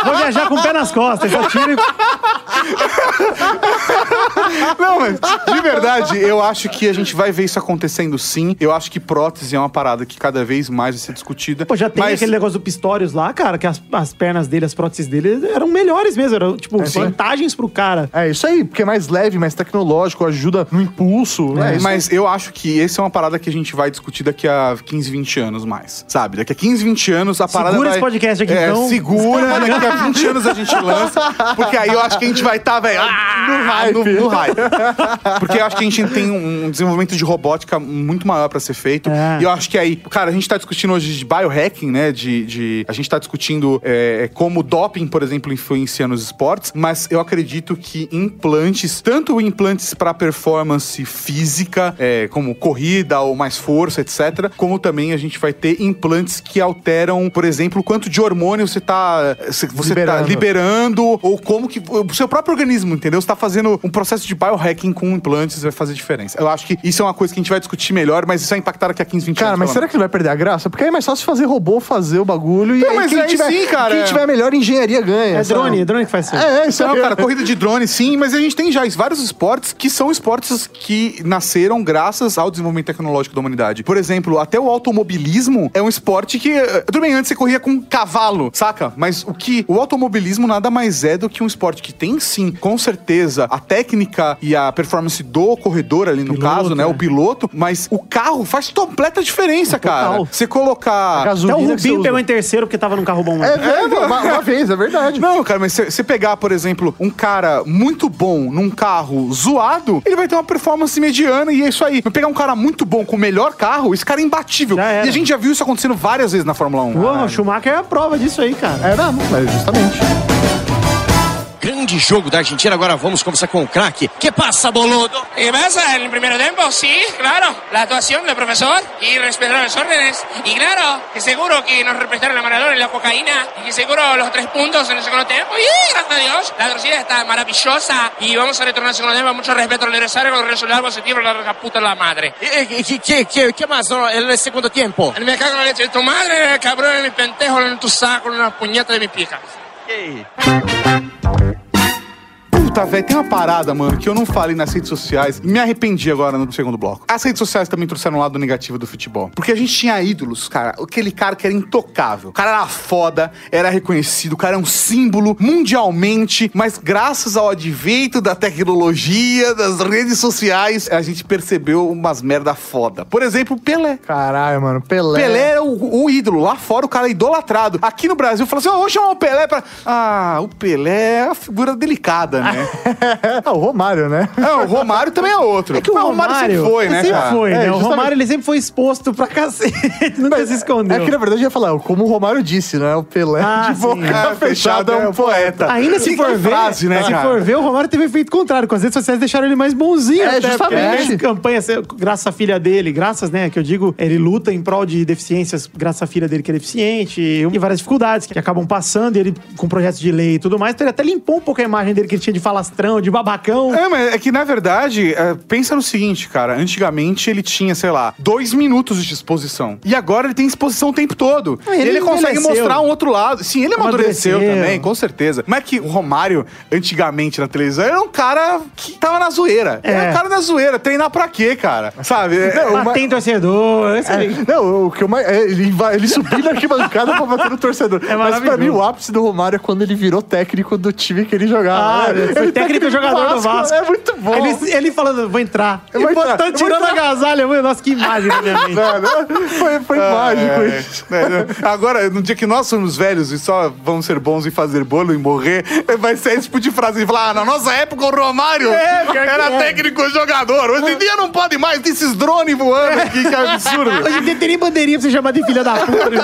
Vou viajar com o pé nas costas, já tiro e... Não, mas de verdade, eu acho que a gente vai ver isso acontecendo sim. Eu acho que prótese é uma parada que cada vez mais vai ser discutida. Pô, já tem mas... aquele negócio do Pistorius lá, cara, que as, as pernas dele, as próteses dele eram melhores mesmo, eram, tipo, vantagens pro cara. É isso aí, porque é mais leve, mais tecnológico, ajuda no impulso. É, isso mas eu acho que essa é uma parada que a gente vai discutir daqui a 15, 20 anos mais, sabe? Daqui a 15, 20 anos a parada Segura vai... esse podcast aqui, é, então. Segura, daqui a 20 anos a gente lança, porque aí eu acho que a gente vai estar, velho, ah, no hype, no, no vai. Porque eu acho que a gente tem um desenvolvimento de robótica muito maior pra ser feito. É. E eu acho que aí, cara, a gente tá discutindo hoje de biohacking, né? De, de- a gente tá discutindo é, como o doping, por exemplo, influencia nos esportes, mas eu acredito que implantes, tanto implantes pra performance física, é, como corrida ou mais força, etc., como também a gente vai ter implantes que alteram, por exemplo, o quanto de hormônio você tá, você tá Liberando. liberando, ou como que o seu próprio organismo, entendeu? Você tá fazendo um processo de biohacking com implantes, vai fazer diferença. Eu acho que isso é uma coisa que a gente vai discutir melhor, mas isso vai impactar daqui a 15, 20 Cara, anos. mas pelo será que não vai perder a graça? Porque aí é mais fácil fazer robô fazer o bagulho e Não, aí mas quem aí tiver, sim, cara. quem tiver melhor engenharia ganha. É sabe? drone, é drone que faz isso. É, é, isso Não, aí. cara, corrida de drone, sim, mas a gente tem já vários esportes que são esportes que nasceram graças ao desenvolvimento tecnológico da humanidade. Por exemplo, até o automobilismo é um esporte que. eh, Tudo bem, antes você corria com cavalo, saca? Mas o que. O automobilismo nada mais é do que um esporte que tem sim, com certeza, a técnica e a performance do corredor ali no Piloto, caso, né? né? O piloto, mas o carro faz completa diferença, cara. Total. Você colocar. Até o Rubinho pegou em terceiro porque tava num carro bom. É, né? velho, uma, uma vez, é verdade. Não, cara, mas você pegar, por exemplo, um cara muito bom num carro zoado, ele vai ter uma performance mediana e é isso aí. Mas pegar um cara muito bom com o melhor carro, esse cara é imbatível. E a gente já viu isso acontecendo várias vezes na Fórmula 1. Pô, o Schumacher é a prova disso aí, cara. É mesmo, mas justamente. Grande jogo da Argentina. Agora vamos conversar com o craque. Que passa, boludo? ¿Qué pasa? En el primer tiempo, sí, claro. La actuación del profesor y respetar las órdenes. Y claro, que seguro que nos respetaron la maradona y la cocaína. Y que seguro los tres puntos en el segundo tiempo. Y gracias a Dios, la torcida está maravillosa. Y vamos a retornar al segundo tiempo. Mucho respeto al adversario con el resultado positivo. La puta la madre. E, que, que, que, que mais no, no segundo tempo? Me cago en la leche de tu madre, cabrón, en mi pentejo, en tu saco, en una puñeta de mi pija. Hey. Puta, velho, tem uma parada, mano, que eu não falei nas redes sociais e me arrependi agora no segundo bloco. As redes sociais também trouxeram um lado negativo do futebol. Porque a gente tinha ídolos, cara. Aquele cara que era intocável. O cara era foda, era reconhecido, o cara é um símbolo mundialmente, mas graças ao advento da tecnologia, das redes sociais, a gente percebeu umas merda foda. Por exemplo, Pelé. Caralho, mano, Pelé. Pelé era o, o ídolo. Lá fora, o cara é idolatrado. Aqui no Brasil, fala assim: ó, vamos chamar o Pelé pra. Ah, o Pelé é uma figura delicada, né? Ah, o Romário, né? Não, o Romário também é outro. É que o Mas Romário, sempre foi, né, sempre cara? foi, É, né? O justamente. Romário ele sempre foi exposto pra cacete, nunca se escondeu. É que na verdade eu ia falar, como o Romário disse, né? O Pelé Ah, de boca sim. fechada é um poeta. Ainda se Que for ver, frase, né, se cara? for ver, o Romário teve efeito contrário, com as redes sociais deixaram ele mais bonzinho. É, até, justamente. ele fez campanha, graças à filha dele, graças, né, que eu digo, ele luta em prol de deficiências, graças à filha dele que é deficiente, e várias dificuldades que acabam passando, e ele com projetos de lei e tudo mais, então ele até limpou um pouco a imagem dele que ele tinha de falastrão, de babacão. É, mas é que na verdade, é, pensa no seguinte, cara. Antigamente ele tinha, sei lá, dois minutos de exposição. E agora ele tem exposição o tempo todo. Ah, ele ele consegue mostrar um outro lado. Sim, ele amadureceu, Amadureceu. também, com certeza. Mas é que o Romário, antigamente na televisão, era um cara que tava na zoeira. É. Era um cara na zoeira. Treinar pra quê, cara? Sabe? É, Não, Bater em torcedor, aí. É, não, o que eu mais. é, ele, vai- ele subiu na arquibancada pra bater no torcedor. Mas pra mim, o ápice do Romário é quando ele virou técnico do time que ele jogava. Ah, né? Foi Ele técnico e jogador do Vasco. É muito bom. Ele, ele falando, vou entrar. Eu vou entrar, vou tirando a mano, Nossa, que imagem minha mente. Mano, foi foi mágico É, isso. é, né? Agora, no dia que nós somos velhos e só vamos ser bons em fazer bolo e morrer, vai ser esse tipo de frase. Falar, ah, na nossa época o Romário É, era é. técnico e jogador. Hoje em dia não pode mais esses drones voando aqui, que absurdo. Hoje em dia tem nem bandeirinha pra você chamar de filha da puta. né?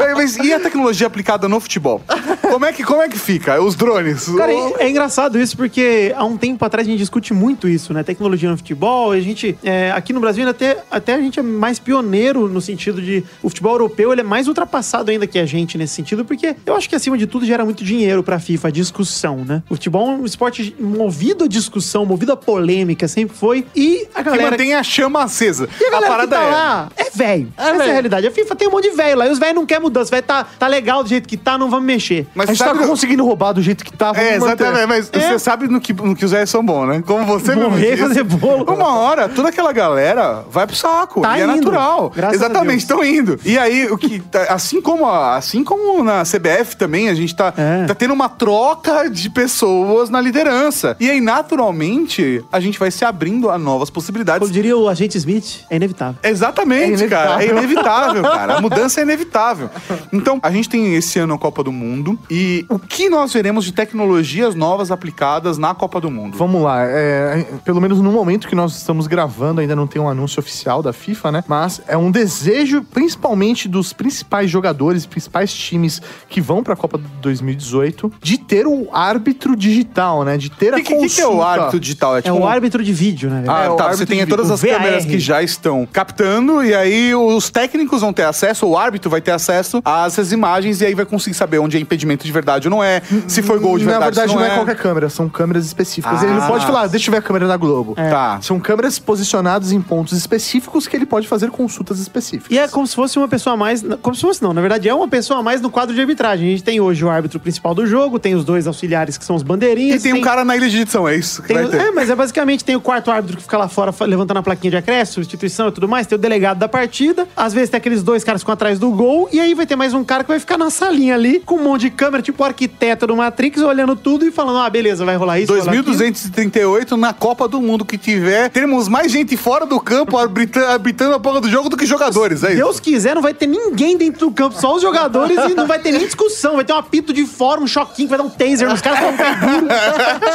É, Mas e a tecnologia aplicada no futebol? Como é que, como é que fica? Os drones? Cara, O- é engraçado isso porque há um tempo atrás a gente discute muito isso, né? Tecnologia no futebol. A gente, é, aqui no Brasil, ainda até, até a gente é mais pioneiro no sentido de o futebol europeu ele é mais ultrapassado ainda que a gente nesse sentido, porque eu acho que acima de tudo gera muito dinheiro pra FIFA, a discussão, né? O futebol é um esporte movido a discussão, movido a polêmica, sempre foi. E a que galera. mantém a chama acesa. E a galera que tá é. lá é velho. Essa é a realidade. A FIFA tem um monte de velho lá. E os velhos não querem mudança. Vai tá, tá legal do jeito que tá, não vamos mexer. Mas A gente tá conseguindo roubar do jeito que tá. vamos É, manter. Exatamente. Mas É. você sabe no que, no que os velhos são bons, né? Como você mesmo Morrer disse. fazer bolo. Uma hora, toda aquela galera vai pro saco. Tá e é indo. natural. Graças Exatamente, estão indo. E aí, o que. tá- Assim como, a- assim como na CBF também, a gente tá, É. tá tendo uma troca de pessoas na liderança. E aí, naturalmente, a gente vai se abrindo a novas possibilidades. Como diria o agente Smith, é inevitável. Exatamente, É cara. É inevitável. inevitável, cara. A mudança é inevitável. Então, a gente tem esse ano a Copa do Mundo. E o que nós veremos de tecnologias novas aplicadas na Copa do Mundo? Vamos lá, é, pelo menos no momento que nós estamos gravando, ainda não tem um anúncio oficial da FIFA, né? Mas é um desejo, principalmente dos principais jogadores, principais times que vão para a Copa de 2018, de ter o árbitro digital, né? De ter O a que, que- que, que é o consulta. árbitro digital? É o árbitro de vídeo, né? Ah, É, o tá. Você árbitro tem todas as o câmeras que já estão captando, e aí os técnicos vão ter acesso, o árbitro vai ter acesso a essas imagens, e aí vai conseguir saber onde é impedimento de verdade ou não é, se foi gol de Na verdade, se não, não é qualquer câmera, são câmeras específicas. Ah. Ele não pode falar, "Ah, deixa eu ver a câmera da Globo. Tá. São câmeras posicionadas em pontos específicos que ele pode fazer consultas específicas. E é como se fosse uma pessoa a mais. Como se fosse, não. Na verdade, é uma pessoa a mais no quadro de arbitragem. A gente tem hoje o árbitro principal do jogo, tem os dois auxiliares que são os bandeirinhas. E tem um cara na ilha de edição, é isso? que Tem, vai ter. é, mas é basicamente tem o quarto árbitro que fica lá fora levantando a plaquinha de acréscimo, substituição e tudo mais, tem o delegado da partida, às vezes tem aqueles dois caras que ficam atrás do gol, e aí vai ter mais um cara que vai ficar na salinha ali, com um monte de câmera, tipo o arquiteto do Matrix, olhando tudo e falando, ah, beleza, vai rolar isso, vai rolar aquilo. 2238 na Copa do Mundo que tiver, teremos mais gente fora do campo arbitrando a porra do jogo do que jogadores, é isso? Deus quiser, não vai ter ninguém dentro do campo, só os jogadores e não vai ter nem discussão. Vai ter um apito de fora, um choquinho, que vai dar um taser nos caras.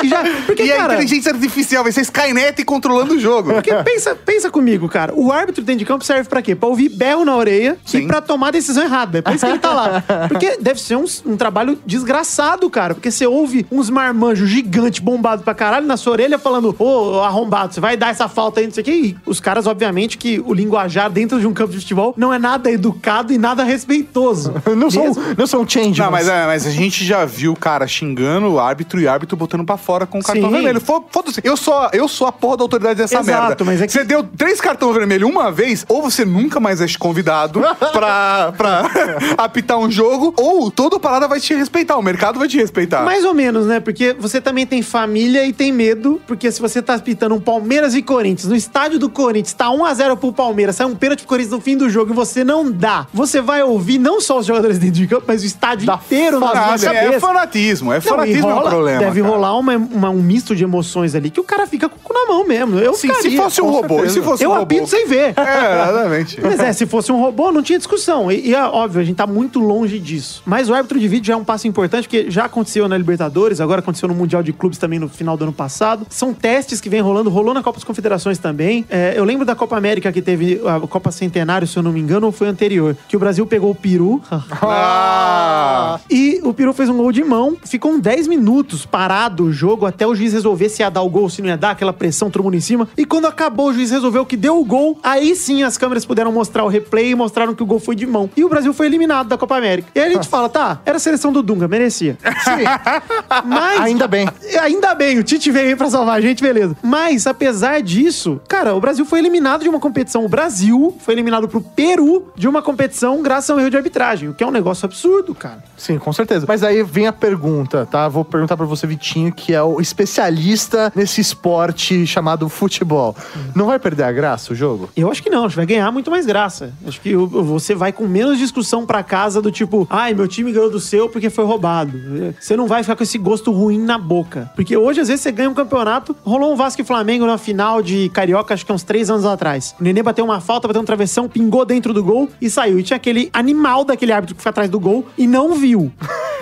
E já, porque, e a cara, inteligência artificial vai ser Skynet controlando o jogo. Porque pensa, pensa comigo, cara. O árbitro dentro de campo serve pra quê? Pra ouvir berro na orelha Sim. e pra tomar decisão errada. É por isso que ele tá lá. Porque deve ser um, um trabalho desgraçado, cara. Porque você ouve uns marmanjos gigantes bombados pra caralho na sua orelha falando, ô, arrombado, você vai dar essa falta aí, não sei o quê. E os caras, obviamente, que o linguajar dentro de um campo de futebol não é nada educado e nada respeitoso. Não são, não são change. Não, mas, é, mas a gente já viu o cara xingando o árbitro e o árbitro botando pra fora com o cartão Sim. vermelho. Fo- Foda-se. Eu sou, eu sou a porra da autoridade dessa Exato, merda. mas é que- Você deu três cartões vermelhos uma vez, ou você nunca mais é convidado pra, pra apitar um jogo, ou toda parada vai te respeitar, o mercado vai te respeitar. Mais ou menos, né? Porque você também tem família e tem medo, porque se você tá pitando um Palmeiras e Corinthians, no estádio do Corinthians, tá 1x0 pro Palmeiras, sai um pênalti pro Corinthians no fim do jogo e você não dá. Você vai ouvir não só os jogadores dentro de campo, mas o estádio inteiro nas mãos é cabeça. fanatismo, é Não, e fanatismo é rola- problema. Deve cara. rolar uma, uma- um misto de emoções ali que o cara fica com o cu na mão mesmo. Eu Sim, ficaria, se fosse um robô, certeza. se fosse Eu um robô? apito sem ver. É, exatamente. Mas é, se fosse um robô, não tinha discussão. E, e é óbvio, a gente tá muito longe disso. Mas o árbitro de vídeo já é um passo importante, porque já aconteceu na Libertadores, agora aconteceu no Mundial de Clubes também no final do ano passado. São testes que vem rolando, rolou na Copa das Confederações também. É, eu lembro da Copa América que teve a Copa Centenário, se eu não me engano, ou foi anterior, que o Brasil pegou o Peru. Ah! E o Peru fez um gol de mão, ficou uns 10 minutos parado o jogo até o juiz resolver se ia dar o gol, se não ia dar, aquela pressão, todo mundo em cima. E quando acabou, o juiz resolveu que deu o gol, aí sim as câmeras puderam mostrar o replay e mostraram que o gol foi de mão. E o Brasil foi eliminado da Copa América. E aí a gente fala, tá, era a seleção do Dunga, merecia. Mas. Ainda bem. Ainda bem, o Tite veio aí pra salvar a gente, beleza. Mas, apesar disso, cara, o Brasil foi eliminado de uma competição. O Brasil foi eliminado pro Peru de uma competição graças a um erro de arbitragem, o que é um negócio absurdo, cara. Sim, com certeza. Mas aí vem a pergunta, tá? Vou perguntar pra você, Vitinho, que é o especialista nesse esporte chamado futebol. Não vai perder a graça o jogo? Eu acho que não, acho que vai ganhar muito mais graça. Acho que você vai com menos discussão pra casa do tipo, ai, meu time ganhou do seu porque foi roubado. Você não vai ficar com esse gosto ruim na boca. Porque hoje, às vezes, você ganha um campeonato. Rolou um Vasco e Flamengo na final de Carioca, acho que uns três anos atrás. O Nenê bateu uma falta, bateu um travessão, pingou dentro do gol e saiu. E tinha aquele animal daquele árbitro que foi atrás do gol e não viu.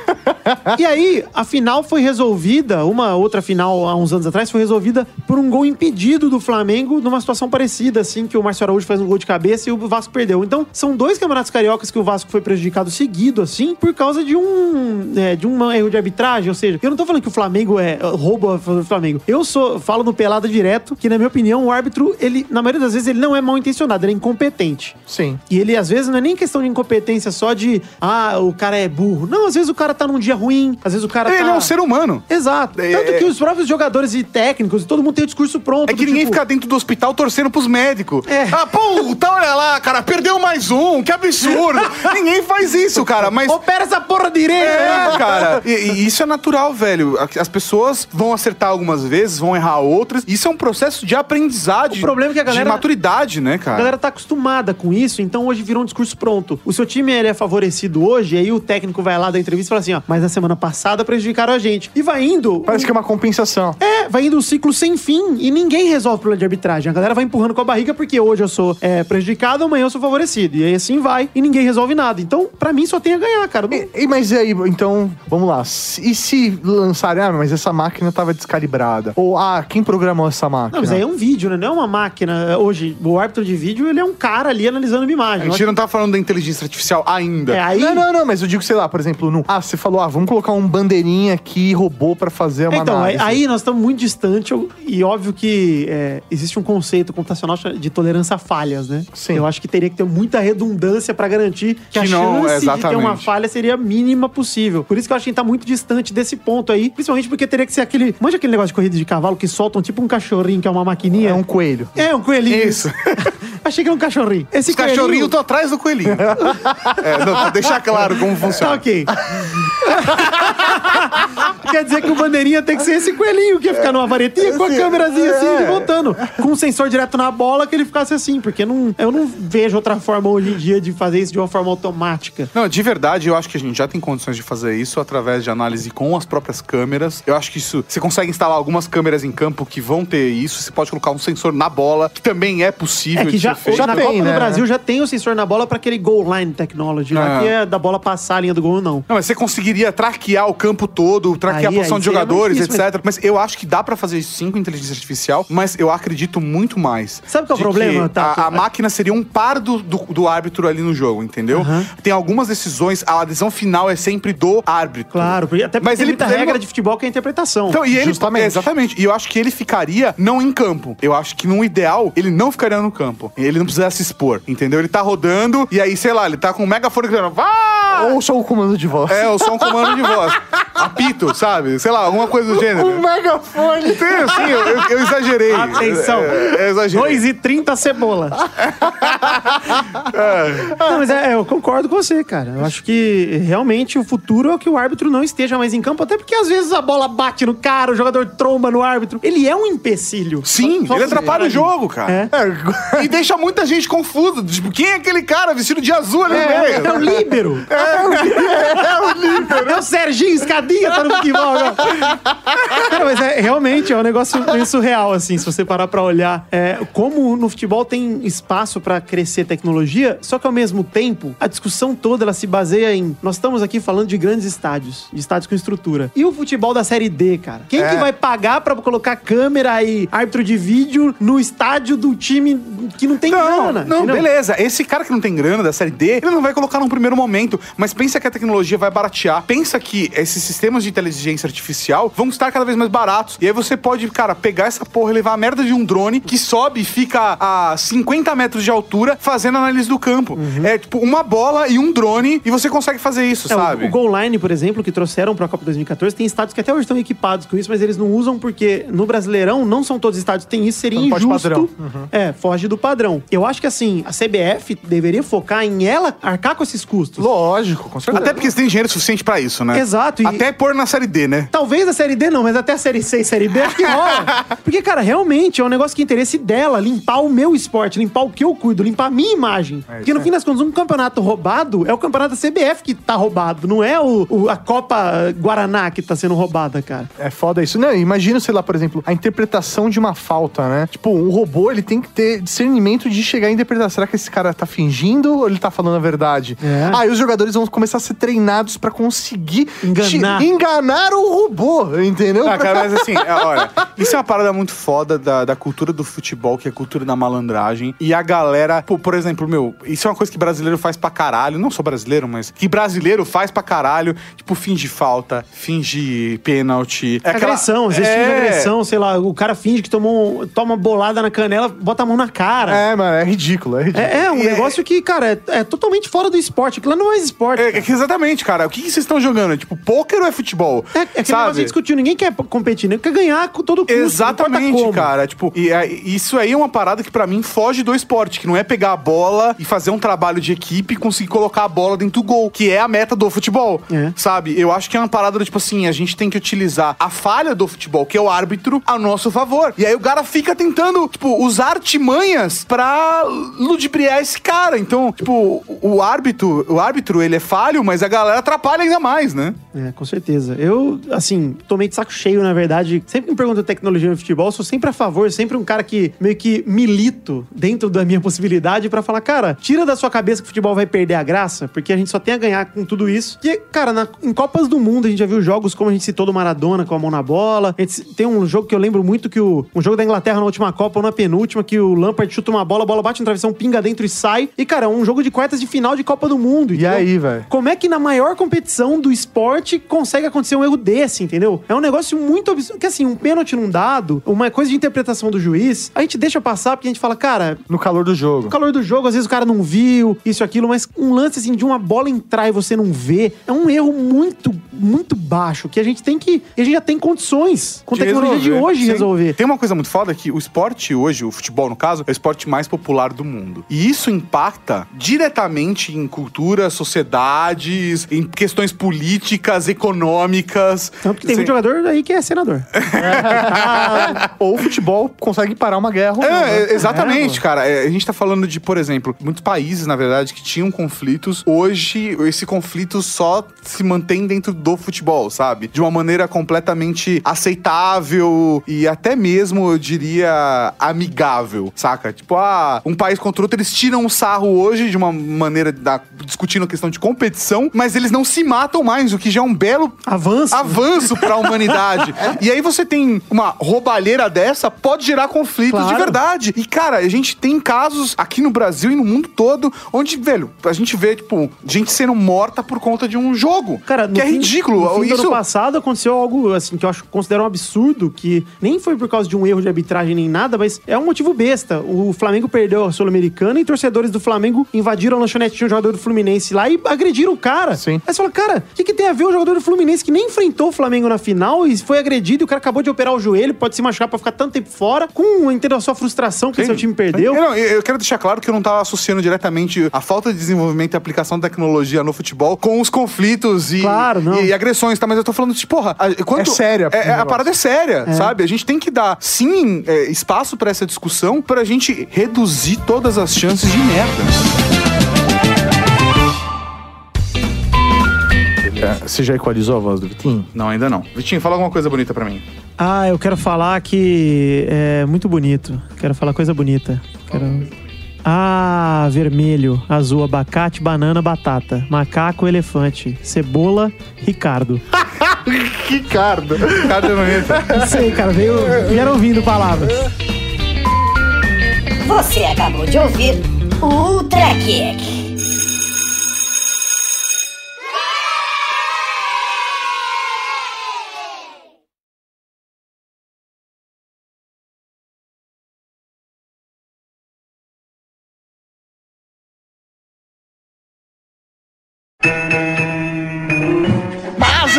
E aí, a final foi resolvida, uma outra final há uns anos atrás, foi resolvida por um gol impedido do Flamengo numa situação parecida, assim, que o Márcio Araújo faz um gol de cabeça e o Vasco perdeu. Então, são dois campeonatos cariocas que o Vasco foi prejudicado seguido, assim, por causa de um, é, de um erro de arbitragem. Ou seja, eu não tô falando que o Flamengo é roubo do Flamengo. Eu sou, falo no Pelada direto que, na minha opinião, o árbitro, ele, na maioria das vezes, ele não é mal intencionado, ele é incompetente. Sim. E ele, às vezes, não é nem questão de incompetência só de, ah, o cara é burro. Não, às vezes o cara tá num dia ruim, às vezes o cara Ele tá... é um ser humano. Exato. É- Tanto é- que os próprios jogadores e técnicos, e todo mundo tem o discurso pronto. É que ninguém tipo, fica dentro do hospital torcendo pros médicos. É. Ah, puta, olha lá, cara, perdeu mais um, que absurdo. ninguém faz isso, cara, mas... Opera essa porra direita! É, cara. E, e isso é natural, velho. As pessoas vão acertar algumas vezes, vão errar outras. Isso é um processo de aprendizagem. O problema é que a galera- De maturidade, né, A cara? galera tá acostumada com isso, então hoje virou um discurso pronto. O seu time ele é favorecido hoje, aí o técnico vai lá da entrevista e fala assim, ó, mas na semana passada prejudicaram a gente. E vai indo. Parece que é uma compensação. É, vai indo um ciclo sem fim e ninguém resolve o problema de arbitragem. A galera vai empurrando com a barriga porque hoje eu sou é, prejudicado, amanhã eu sou favorecido. E aí assim vai e ninguém resolve nada. Então, pra mim, só tem a ganhar, cara. Não- E, e- mas e aí, então, vamos lá. E se lançarem, ah, mas essa máquina tava descalibrada? Ou, ah, quem programou essa máquina? Não, mas aí é um vídeo, né? Não é uma máquina. Hoje, o árbitro de vídeo, ele é um cara ali analisando uma A imagem. gente não tá falando da inteligência artificial ainda. É, aí... Não, não, não, mas eu digo, sei lá, por exemplo, no, ah, você falou, ah, vamos colocar um bandeirinha aqui, robô pra fazer uma Então, aí, análise. aí nós estamos muito distante e óbvio que é, existe um conceito computacional de tolerância a falhas, né? Sim. Eu acho que teria que ter muita redundância para garantir que, a Que não, chance de ter exatamente. uma falha seria a mínima possível. Por isso que eu acho que a gente tá muito distante desse ponto aí, principalmente porque teria que ser aquele... Manja aquele negócio de corrida de cavalo que soltam tipo um cachorrinho que é uma maquininha? É um coelho. É, um coelhinho. Isso. Achei que era um cachorrinho. Esse Os cachorrinhos coelhinho- estão atrás do coelhinho. é, não, pra deixar claro como Tá funciona. ok. Quer dizer que o bandeirinha tem que ser esse coelhinho que ia ficar numa varetinha com a câmerazinha assim, é. e voltando. Com um sensor direto na bola que ele ficasse assim, porque não, eu não vejo outra forma hoje em dia de fazer isso de uma forma automática. Não, de verdade, eu acho que a gente já tem condições de fazer isso através de análise com as próprias câmeras. Eu acho que isso. Você consegue instalar algumas câmeras em campo que vão ter isso. Você pode colocar um sensor na bola, que também é possível É que de já, ser feito. já na tem, Copa né? do Brasil já tem o sensor na bola pra aquele goal line technology, lá, Ah. que é da bola passar a linha do gol, não. Não, mas você conseguiria traquear o campo todo, traquear Aí- a posição aí de jogadores, difícil, etc. Mas eu acho que dá pra fazer isso sim com inteligência artificial, mas eu acredito muito mais. Sabe qual é o problema, que Tato? A, a máquina seria um par do, do, do árbitro ali no jogo, entendeu? Tem algumas decisões, a decisão final é sempre do árbitro. Claro, porque até porque Mas tem ele- muita ele regra não- de futebol que é a interpretação. Então, e ele, Justamente. é, exatamente. E eu acho que ele ficaria não em campo. Eu acho que no ideal, ele não ficaria no campo. Ele não precisaria se expor, entendeu? Ele tá rodando e aí, sei lá, ele tá com um megafone gritando, vá! Ou só o comando de voz. É, ou só um comando de voz. Apito, sabe? Sei lá, alguma coisa do gênero. Um megafone. Tem, assim, eu, eu- eu exagerei. Atenção. É, é, exagerei. 2 e 30 cebola. Não, mas é, eu concordo com você, cara. Eu acho que realmente o futuro é que o árbitro não esteja mais em campo, até porque às vezes a bola bate no cara, o jogador tromba no árbitro. Ele é um empecilho. Sim, Só- só ele atrapalha o jogo, cara. É. E deixa muita gente confusa. Tipo, quem é aquele cara vestido de azul ali no É, meio? é o líbero. É, o líbero. É o Serginho Escadinha, tá no futebol agora. Cara, mas é, realmente é um negócio meio surreal, assim, se você parar pra olhar. É, como no futebol tem espaço pra crescer tecnologia, só que ao mesmo tempo, a discussão toda ela se baseia em. Nós estamos aqui falando de grandes estádios, de estádios com estrutura. E o futebol da Série D, cara? Quem É. que vai pagar pra colocar câmera e árbitro de vídeo no estádio do time que não tem Não, grana? não, entendeu? beleza. Esse cara que não tem grana da série D, ele não vai colocar num primeiro momento. Mas pensa que a tecnologia vai baratear. Pensa que esses sistemas de inteligência artificial vão estar cada vez mais baratos. E aí você pode, cara, pegar essa porra e levar a merda de um drone que sobe e fica a 50 metros de altura fazendo análise do campo. É tipo uma bola e um drone e você consegue fazer isso, É, o- sabe? O, Goal Line, por exemplo, que trouxeram pra Copa 2014, tem estádios que até hoje estão equipados com isso, mas eles não usam porque no Brasileirão não são todos os estádios que têm isso, seria pode injusto. padrão. É, foge do padrão. Eu acho que assim, a CBF deveria focar em ela arcar com esses custos. Lógico, com certeza. Até porque você tem dinheiro suficiente pra isso, né? Exato, e- Até pôr na série D, né? Talvez a Série D não, mas até a Série C e Série B acho que rola. Porque, cara, realmente é um negócio que é interesse dela, limpar o meu esporte, limpar o que eu cuido, limpar a minha imagem. Porque no fim das contas, um campeonato roubado é o campeonato da CBF que tá roubado, não é o, o- a Copa Guaraná que tá sendo roubada, cara. É foda isso. Não, imagina, sei lá, por exemplo, a interpretação de uma falta, né? Tipo, o robô, ele tem que ter discernimento de chegar a interpretar. Será que esse cara tá fingindo ou ele tá falando a verdade? É. Aí os jogadores vão começar a ser treinados pra conseguir Enganar. te- enganar o robô, entendeu? Ah, cara, mas assim, é, olha, isso é uma parada muito foda da, da cultura do futebol, que é a cultura da malandragem. E a galera, pô, por exemplo, meu, isso é uma coisa que brasileiro faz pra caralho. Não sou brasileiro, mas que brasileiro faz pra caralho. Tipo, finge falta, finge pênalti. É aquela- agressão, às vezes é... agressão, sei lá, o cara finge que tomou, toma uma bolada na canela, bota a mão na cara. É, mano, é ridículo, é ridículo. É, é um E é- negócio que, cara, é, é totalmente fora do esporte. Aquilo lá não é mais esporte. É, que exatamente, cara. O que, que vocês estão jogando? Tipo, pôquer ou é futebol? É, é negócio sabe? que discutiu, ninguém quer competir, né? Quer ganhar com todo custo. Exatamente, cara. Tipo, e, é, isso aí é uma parada que pra mim foge do esporte, que não é pegar a bola e fazer um trabalho de equipe e conseguir colocar a bola dentro do gol, que é a meta do futebol. É. Sabe? Eu acho que é uma parada do tipo assim, a gente tem que utilizar a falha do futebol, que é o árbitro, a nosso favor. E aí o cara fica tentando, tipo, usar artimanhas pra ludibriar esse cara. Então, tipo, o árbitro, o árbitro, ele é falho, mas a galera atrapalha ainda mais, né? É, com certeza. Eu, assim, tomei de saco cheio, na verdade. Sempre que me perguntam tecnologia no futebol, sou sempre a favor, sempre um cara que meio que milito dentro da minha possibilidade pra falar, cara, tira da sua cabeça que o futebol vai perder a graça, porque a gente só tem a ganhar com tudo isso. E, cara, na- em Copas do Mundo a gente já viu jogos como a gente citou do Maradona com a mão na bola. Gente tem um jogo que eu lembro muito que o um jogo da Inglaterra na última Copa ou na penúltima que o Lampard chuta uma bola, a bola bate no travessão, pinga dentro e sai. E, cara, é um jogo de quartas de final de Copa do Mundo. E aí, velho? Como é que na maior competição do esporte consegue acontecer um erro desse, entendeu? É um negócio muito absurdo. Que assim, um pênalti não dado, uma coisa de interpretação do juiz, a gente deixa passar porque a gente fala, cara, No calor do jogo. no calor do jogo, às vezes o cara não viu, isso aquilo, mas um lance assim de uma bola entrar e você não vê, é um erro muito, muito baixo, que a gente tem que. E a gente já tem condições, com de tecnologia de resolver. hoje, Sim. resolver. Tem uma coisa muito foda que o esporte hoje, o futebol no caso, é o esporte mais popular do mundo. E isso impacta diretamente em cultura, sociedades, em questões políticas, econômicas. Tanto que tem Assim, muito jogador aí que é senador. Ou o futebol consegue parar uma guerra. ou não, É, né? é, exatamente, cara. É, a gente tá falando de, por exemplo, muitos países, na verdade, que tinham conflitos. Hoje, esse conflito só se mantém dentro do futebol, sabe? De uma maneira completamente aceitável e até mesmo, eu diria, amigável, saca? Tipo, ah, um país contra outro, eles tiram o sarro hoje de uma maneira da, discutindo a questão de competição, mas eles não se matam mais, o que já é um belo Avanço. avanço pra humanidade. e aí você tem uma roubalheira dessa, pode gerar conflitos Claro. de verdade. E, cara, a gente tem casos aqui no Brasil e no mundo todo onde, velho, a gente vê, tipo, gente sendo morta por conta de um jogo. Cara, que é fim- ridículo. No fim do Isso. ano passado aconteceu algo assim que eu acho considero um absurdo, que nem foi por causa de um erro de arbitragem nem nada, mas é um motivo besta. O Flamengo perdeu a Sul-Americana e torcedores do Flamengo invadiram a lanchonete de um jogador do Fluminense lá e agrediram o cara. Sim. Aí você fala, cara, o que, que tem a ver o jogador do Fluminense que nem enfrentou o Flamengo na final e foi agredido e o cara acabou de operar o joelho, pode se machucar pra ficar tanto tempo fora, com entendeu, a sua frustração que Sim. seu time perdeu. Eu, não, eu quero deixar claro que eu não tava associando diretamente a falta de desenvolvimento e aplicação da tecnologia no futebol com os conflitos e, Claro, não. e, e agressões, tá? Mas eu tô falando de, porra, a, quanto, É séria É, é, a negócio. parada é séria, sabe? A gente tem que dar, sim, é, espaço pra essa discussão pra gente reduzir todas as chances de merda. É, Você já equalizou a voz do Vitinho? Não, ainda não. Vitinho, fala alguma coisa bonita pra mim. Ah, eu quero falar que é muito bonito. Quero falar coisa bonita. Quero... Ah, vermelho, azul, abacate, banana, batata, macaco, elefante, cebola, Ricardo. Ricardo. Ricardo é bonito. Não sei, cara, veio, vieram ouvindo palavras. Você acabou de ouvir o Ultra Kick.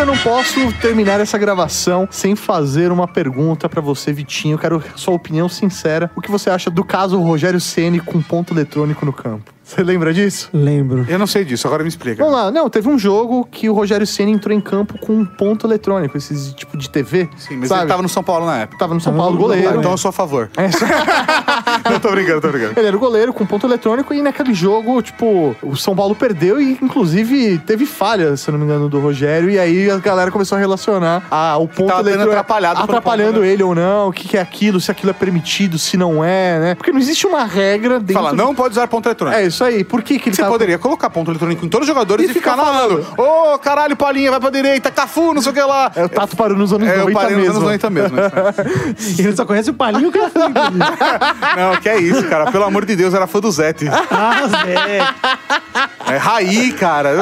Eu não posso terminar essa gravação sem fazer uma pergunta pra você, Vitinho. Eu quero sua opinião sincera. O que você acha do caso Rogério Ceni com ponto eletrônico no campo? Você lembra disso? Lembro. Eu não sei disso, agora me explica. Vamos lá, não, teve um jogo que o Rogério Ceni entrou em campo com um ponto eletrônico, esses tipo de TV. Sim, mas sabe? ele tava no São Paulo na época. Tava no São Tava Paulo, no- goleiro. então eu sou a favor. É, só- não, tô brincando, tô brincando. Ele era o goleiro com ponto eletrônico e naquele jogo, tipo, o São Paulo perdeu e, inclusive, teve falha, se eu não me engano, do Rogério. E aí a galera começou a relacionar a, o ponto eletrônico. atrapalhado atrapalhando ponto, né? ele ou não, o que, que é aquilo, se aquilo é permitido, se não é, né? Porque não existe uma regra dentro. Fala, não pode usar ponto eletrônico. É isso aí. Por que, que ele Você tava- poderia colocar ponto eletrônico em todos os jogadores E e, ficar narrando. Ô, caralho, Palinha, vai pra direita, Cafu, não sei o que lá. É, o Tato parou nos anos É, eu 90 parei nos mesmo. anos 90 mesmo. Ele só conhece o Palinho e o Cafu. não, que é isso, cara. Pelo amor de Deus, era fã do Zete. Ah, Zé. É Raí, cara.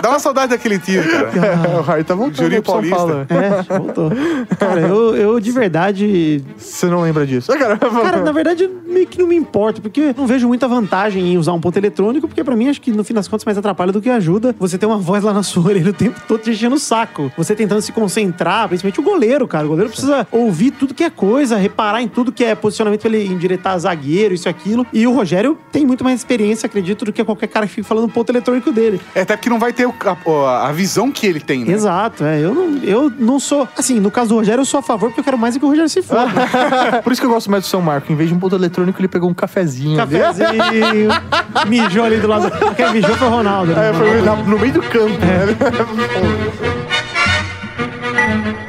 Dá- uma saudade daquele time, cara. o Raí tá voltando pro São Paulista. Paulo. É, voltou. Cara, eu, eu de verdade Você não lembra disso? Ah, Cara, na verdade, meio que não me importa, porque não vejo muita vantagem em usar um ponto eletrônico, porque pra mim acho que no fim das contas mais atrapalha do que ajuda. Você ter uma voz lá na sua orelha o tempo todo te enchendo o saco. Você tentando se concentrar, principalmente o goleiro, cara. O goleiro precisa ouvir tudo que é coisa, reparar em tudo que é posicionamento pra ele endireitar zagueiro, isso e aquilo. E o Rogério tem muito mais experiência, acredito, do que qualquer cara que fica falando ponto eletrônico dele. É, até porque não vai ter o- a, a visão que ele tem, né? Exato, é. Eu não, eu não sou. Assim, no caso do Rogério, eu sou a favor porque eu quero mais é que o Rogério se foda. Por isso que eu gosto mais do São Marco. Em vez de um ponto eletrônico, ele pegou um cafezinho. ali. Mijou ali do lado. Quem mijou foi o Ronaldo. né? É, foi no meio do campo, né?